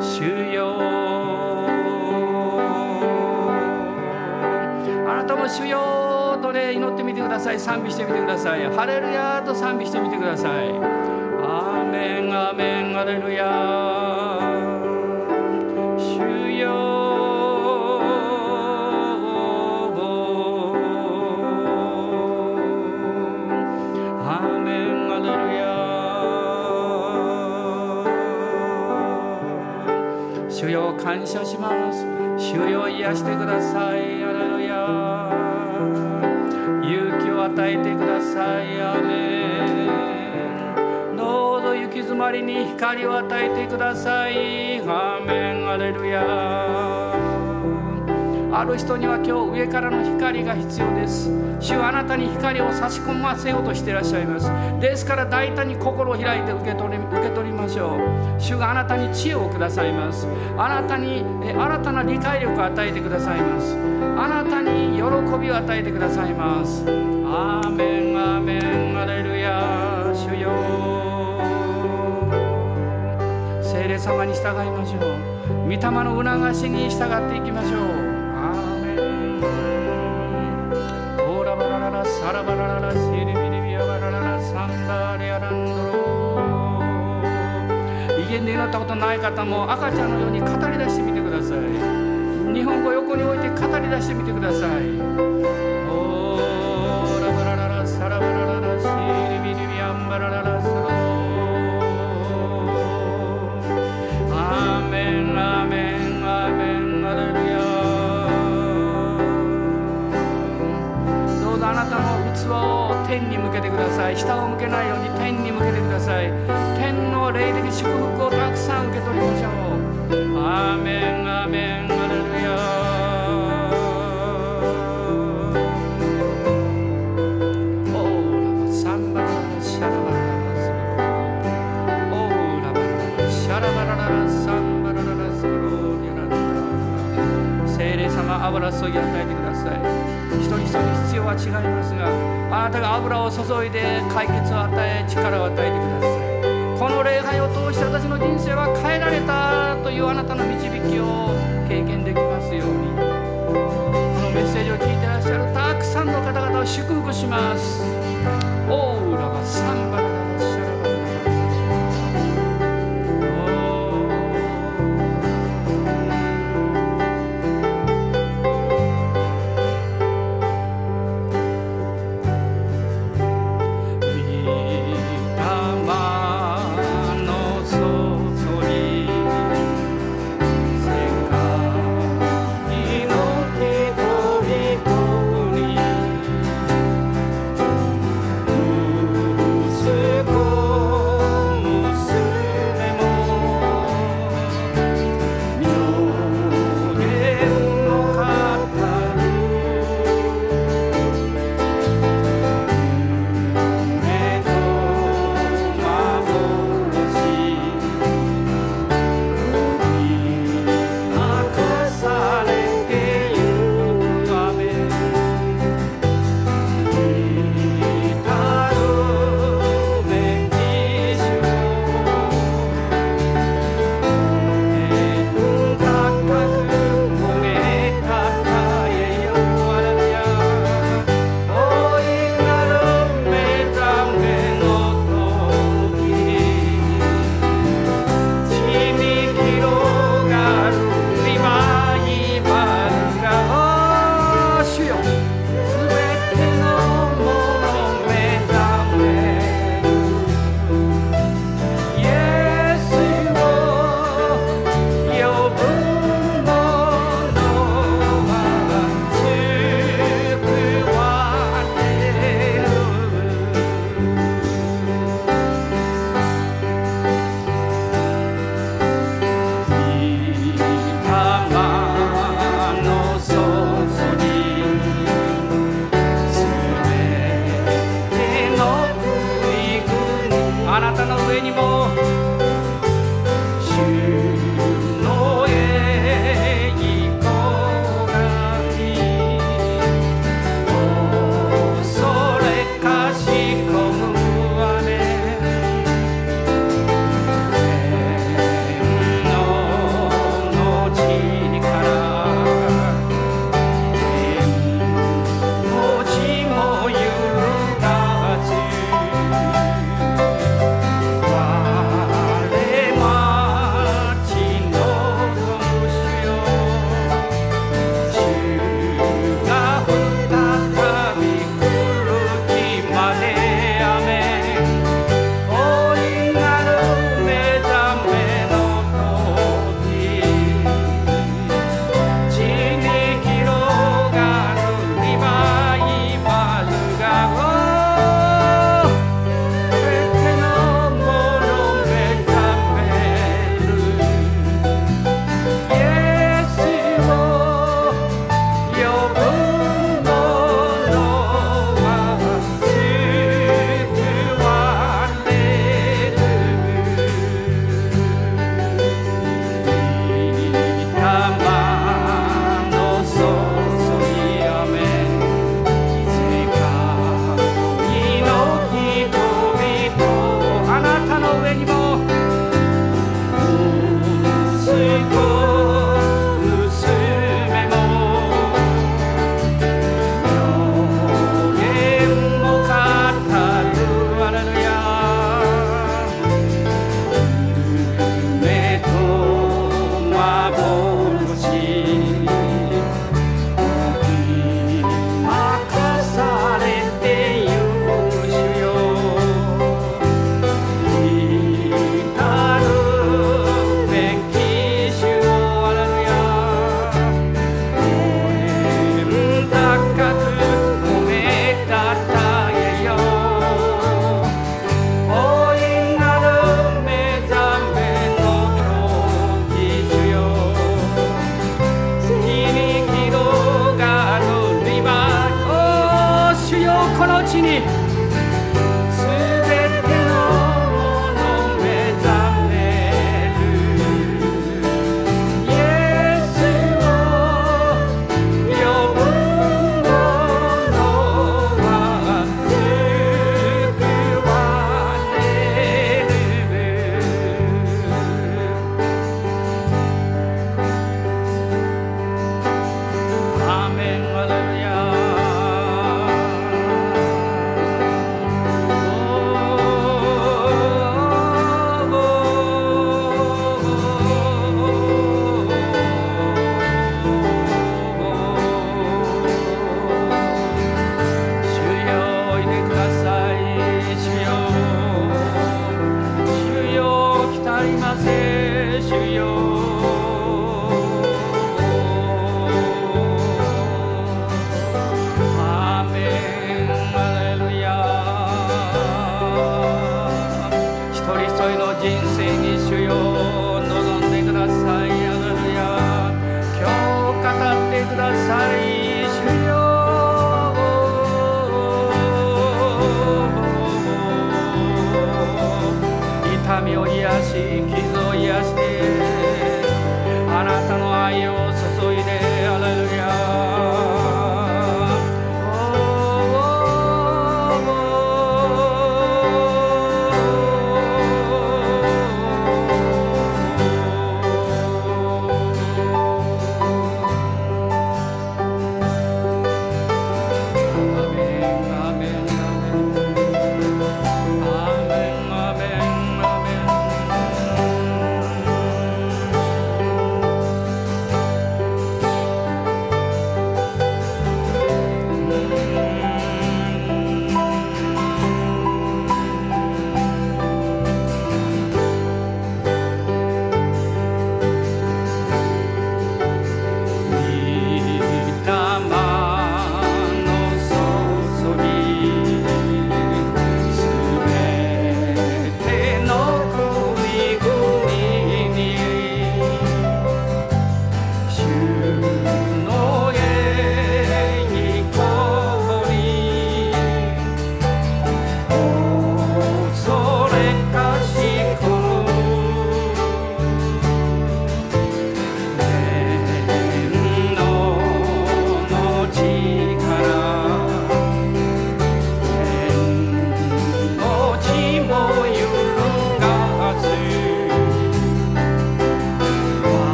主よ。あなたも主よ。とね祈ってみてください。賛美してみてください。ハレルヤと賛美してみてください。アーメン。アーメン。ハレルヤ感謝します。主よ癒してください。アレルヤ。勇気を与えてください。アーメンどうぞ行き詰まりに光を与えてください。アメン。アレルヤ。ある人には今日上からの光が必要です。主はあなたに光を差し込ませようとしていらっしゃいます。ですから大胆に心を開いて受け取り受け取りましょう。主があなたに知恵をくださいます。あなたに新たな理解力を与えてくださいます。あなたに喜びを与えてくださいます。アーメンアーメンアレルヤ主よ。聖霊様に従いましょう。御霊の促しに従っていきましょう。サラバラララシリビリビアバラララサンダーレアランドロ威厳で祈ったことない方も赤ちゃんのように語り出してみてください。日本語横に置いて語り出してみてください。ださい。下を向けないように天に向けてください。天の霊的祝福をたくさん受け取りましょう。アーメンアーメンアレルヤオーラバサンバララシャラバララス。ロオーラバララシャラバラララサンバラララスロヤランダ聖霊様油注ぎ与えてください一人一人必要は違いますがあなたが油を注いで解決を与え力を与えてください。この礼拝を通して私の人生は変えられたというあなたの導きを経験できますように。このメッセージを聞いてらっしゃるたくさんの方々を祝福します。オーラバサンバ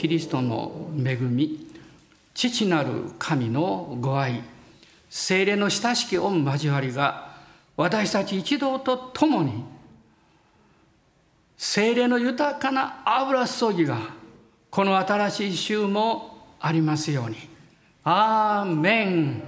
キリストの恵み父なる神のご愛精霊の親しき御交わりが私たち一同と共に精霊の豊かな油注ぎがこの新しい週もありますように。アーメン